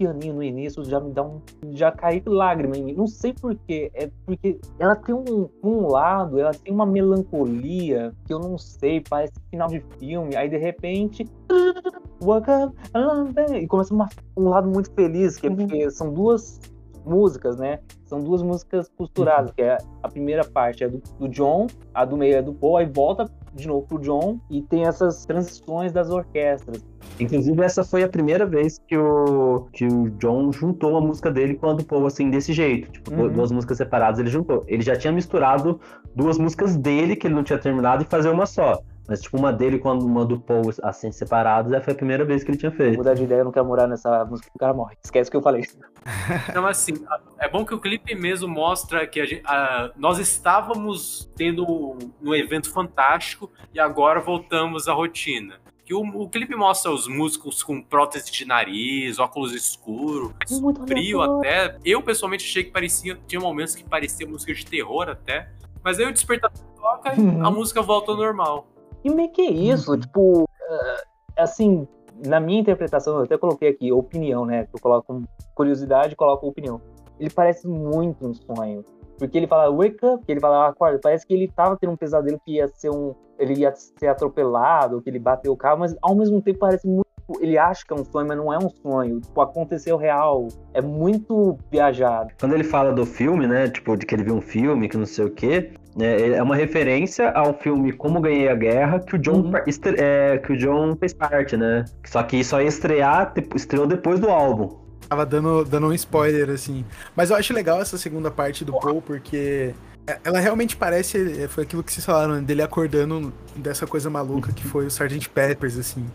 pianinho no início já me dá um. Já cai lágrima em mim. Não sei porquê. É porque ela tem um, um lado, ela tem uma melancolia que eu não sei, parece final de filme. Aí de repente. Up, alone, e começa uma- um lado muito feliz, que é porque são duas músicas, né? São duas músicas costuradas, que é a primeira parte é do, do John, a do meio é do Paul, aí volta de novo pro John e tem essas transições das orquestras. Inclusive, essa foi a primeira vez que o, que o John juntou a música dele com a do Paul, assim, desse jeito. Tipo, Uhum. duas músicas separadas ele juntou. Ele já tinha misturado duas músicas dele, que ele não tinha terminado, e fazer uma só. Mas, tipo, uma dele com uma do Paul, assim, separadas, essa foi a primeira vez que ele tinha feito. mudar de ideia, eu não quero morar nessa música que o cara morre. Esquece o que eu falei. Então, assim, é bom que o clipe mesmo mostra que a gente- a- nós estávamos tendo um evento fantástico e agora voltamos à rotina. Que o, o clipe mostra os músicos com prótese de nariz, óculos escuros, Muito frio até. Eu pessoalmente achei que parecia, tinha momentos que parecia música de terror até. Mas aí o despertador toca e Uhum. a música volta ao normal. E meio que é isso, tipo, ah, assim, na minha interpretação, eu até coloquei aqui opinião, né? Eu coloco curiosidade e coloco opinião. Ele parece muito um sonho. Porque ele fala wake up, que ele fala acorda. Parece que ele tava tendo um pesadelo que ia ser um. Ele ia ser atropelado, que ele bateu o carro, mas ao mesmo tempo parece muito. Ele acha que é um sonho, mas não é um sonho. Tipo, aconteceu real. É muito viajado. Quando ele fala do filme, né, tipo, de que ele viu um filme, que não sei o quê, né, é uma referência ao filme Como Ganhei a Guerra, que o John, Uhum. é, que o John fez parte, né? Só que só ia estrear, tipo, estreou depois do álbum. Tava dando, dando um spoiler, assim. Mas eu acho legal essa segunda parte do Paul, porque é- ela realmente parece. é, Foi aquilo que vocês falaram, né, dele acordando dessa coisa maluca que foi o Sgt. Peppers, assim.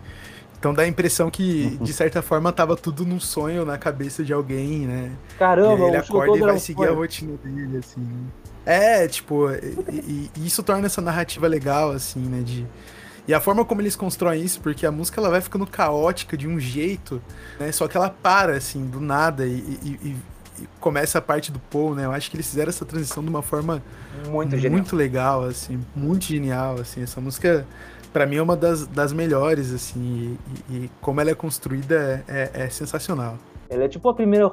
Então dá a impressão que, de certa forma, tava tudo num sonho na cabeça de alguém, né? E Caramba, aí ele acorda e vai seguir a sonho. rotina dele, assim. né? É, tipo, e, e- e isso torna essa narrativa legal, assim, né? De, e a forma como eles constroem isso, porque a música ela vai ficando caótica de um jeito, né? Só que ela para, assim, do nada e, e- e- e começa a parte do Paul, né? Eu acho que eles fizeram essa transição de uma forma Muito genial. legal, assim, muito genial, assim. Essa música, pra mim, é uma das, das melhores, assim, e, e como ela é construída é, é sensacional. Ela é tipo a primeira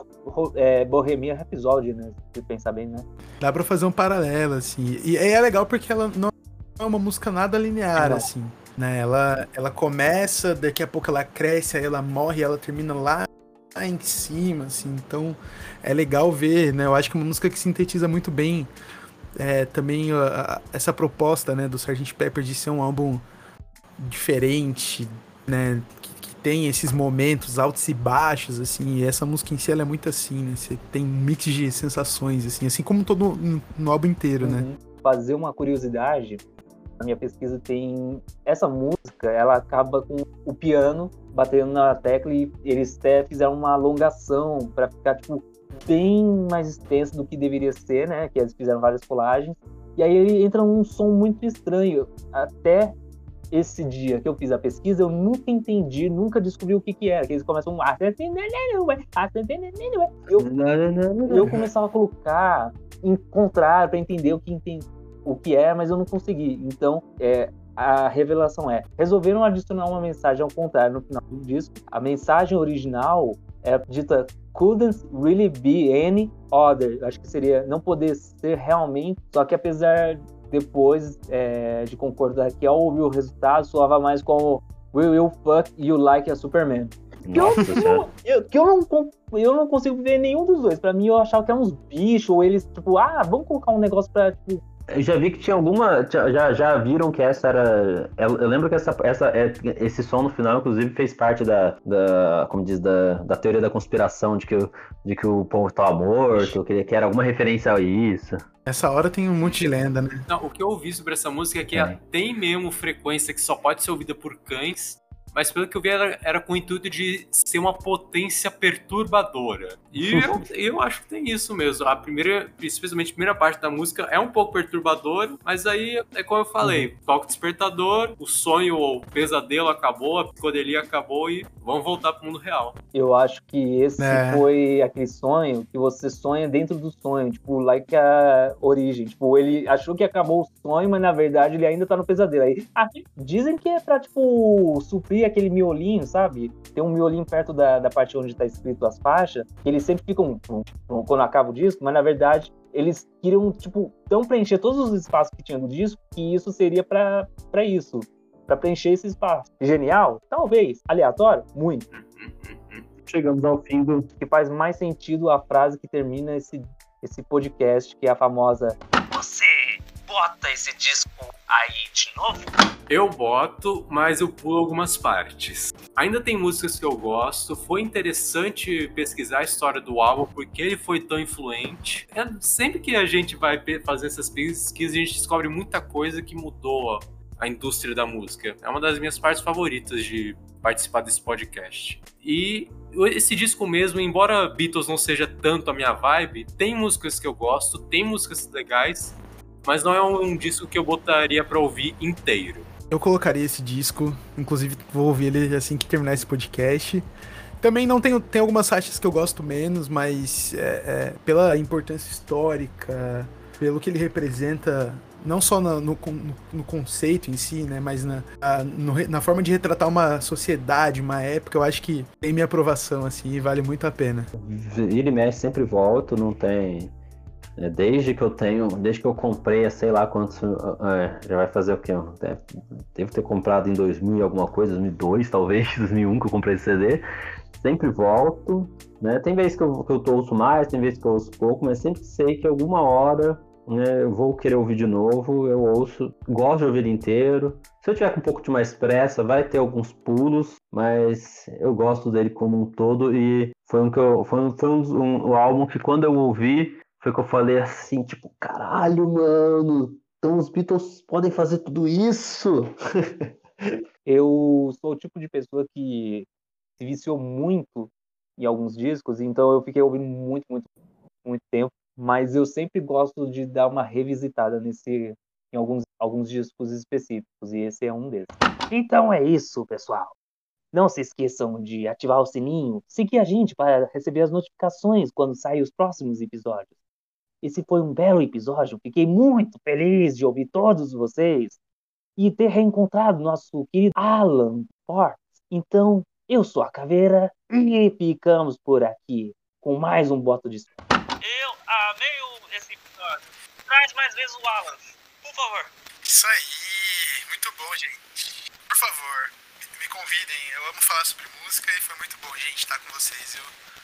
é, Bohemian Rhapsody, né? Se pensar bem, né? Dá pra fazer um paralelo, assim. E é legal porque ela não é uma música nada linear, Não. assim. Né? Ela, ela começa, daqui a pouco ela cresce, aí ela morre, ela termina lá em cima, assim. Então é legal ver, né? Eu acho que é uma música que sintetiza muito bem é, também a- a- essa proposta, né, do Sgt. Pepper de ser um álbum diferente, né? Que, que tem esses momentos altos e baixos, assim. E essa música em si ela é muito assim, né? Você tem um mix de sensações, assim, assim como todo no, no álbum inteiro, né? Uhum. Fazer uma curiosidade, na minha pesquisa tem essa música, ela acaba com o piano batendo na tecla e eles até fizeram uma alongação para ficar tipo bem mais extenso do que deveria ser, né? Que eles fizeram várias colagens. E aí ele entra num som muito estranho. Até esse dia que eu fiz a pesquisa, eu nunca entendi, nunca descobri o que que era. Que eles começam "Ah, eu eu começava a colocar, encontrar para entender o que o que é, mas eu não consegui. Então, é, a revelação é: resolveram adicionar uma mensagem ao contrário no final do disco. A mensagem original é dita couldn't really be any other. Acho que seria não poder ser realmente. Só que apesar depois é, de concordar que ao ouvir o resultado soava mais como We will fuck you like a Superman. Que eu, não, eu, que eu, não, eu não consigo ver nenhum dos dois. Pra mim, eu achava que eram uns bichos, ou eles, tipo, ah, vamos colocar um negócio pra, tipo, Eu já vi que tinha alguma. Já, já viram que essa era. Eu, lembro que essa, essa, é- esse som no final, inclusive, fez parte da. da como diz, da, da teoria da conspiração de que, o- de que o povo estava morto, que, que era alguma referência a isso. Essa hora tem um monte de lenda, né? Não, o que eu ouvi sobre essa música é que É. ela tem mesmo frequência que só pode ser ouvida por cães, mas pelo que eu vi era, era com o intuito de ser uma potência perturbadora. E eu, eu acho que tem isso mesmo. A primeira, especialmente a primeira parte da música é um pouco perturbadora, mas aí é como eu falei, toca o despertador, o sonho ou o pesadelo acabou, a psicodelia acabou e vamos voltar pro mundo real. eu acho que esse É. foi aquele sonho que você sonha dentro do sonho, tipo, like a origem. Tipo, ele achou que acabou o sonho, mas na verdade ele ainda tá no pesadelo. Aí, ah, dizem que é pra, tipo, suprir aquele miolinho, sabe? Tem um miolinho perto da, da parte onde tá escrito as faixas, que eles sempre ficam quando acaba o disco, mas na verdade eles queriam, tipo, tão preencher todos os espaços que tinha no disco que isso seria pra, pra isso. Pra preencher esse espaço. Genial? Talvez. Aleatório? Muito. Chegamos ao fim do. que faz mais sentido a frase que termina esse, esse podcast, que é a famosa Você bota esse disco aí de novo? Eu boto, mas eu pulo algumas partes. Ainda tem músicas que eu gosto. Foi interessante pesquisar a história do álbum, porque ele foi tão influente. É, sempre que a gente vai fazer essas pesquisas, a gente descobre muita coisa que mudou a indústria da música. É uma das minhas partes favoritas de participar desse podcast. E esse disco mesmo, embora Beatles não seja tanto a minha vibe, tem músicas que eu gosto, tem músicas legais, mas não é um disco que eu botaria pra ouvir inteiro. Eu colocaria esse disco, inclusive vou ouvir ele assim que terminar esse podcast. Também não tenho, tem algumas faixas que eu gosto menos, mas é, é, pela importância histórica, pelo que ele representa, não só na- no, no- no conceito em si, né, mas na, a- no na forma de retratar uma sociedade, uma época, eu acho que tem minha aprovação, assim, e vale muito a pena. Vira e mexe, sempre volto, não tem. É, Desde que eu tenho, desde que eu comprei, há sei lá quantos. é, já vai fazer o quê? Deve- Devo ter comprado em 2000 e alguma coisa, 2002 talvez, 2001 que eu comprei esse CD. Sempre volto, né? Tem vezes que eu, que eu ouço mais, tem vezes que eu ouço pouco, mas sempre sei que alguma hora né, eu vou querer ouvir de novo, eu ouço, gosto de ouvir inteiro. Se eu tiver com um pouco de mais pressa, vai ter alguns pulos, mas eu gosto dele como um todo e foi um que eu, foi um, foi um, um- um álbum que quando eu ouvi, foi que eu falei assim, tipo, caralho, mano, então os Beatles podem fazer tudo isso? Eu sou o tipo de pessoa que se viciou muito em alguns discos, então eu fiquei ouvindo muito, muito, muito tempo. Mas eu sempre gosto de dar uma revisitada nesse, em alguns, alguns discos específicos, e esse é um deles. Então é isso, pessoal. Não se esqueçam de ativar o sininho, seguir a gente para receber as notificações quando saem os próximos episódios. Esse foi um belo episódio, fiquei muito feliz de ouvir todos vocês e ter reencontrado nosso querido Alan Fortes. Então, eu sou a Caveira e ficamos por aqui com mais um Boto de Eu amei o- esse episódio. Traz mais vezes o Alan, por favor. Isso aí, muito bom, gente. Por favor, me, me convidem. Eu amo falar sobre música e foi muito bom, gente, estar com vocês, viu?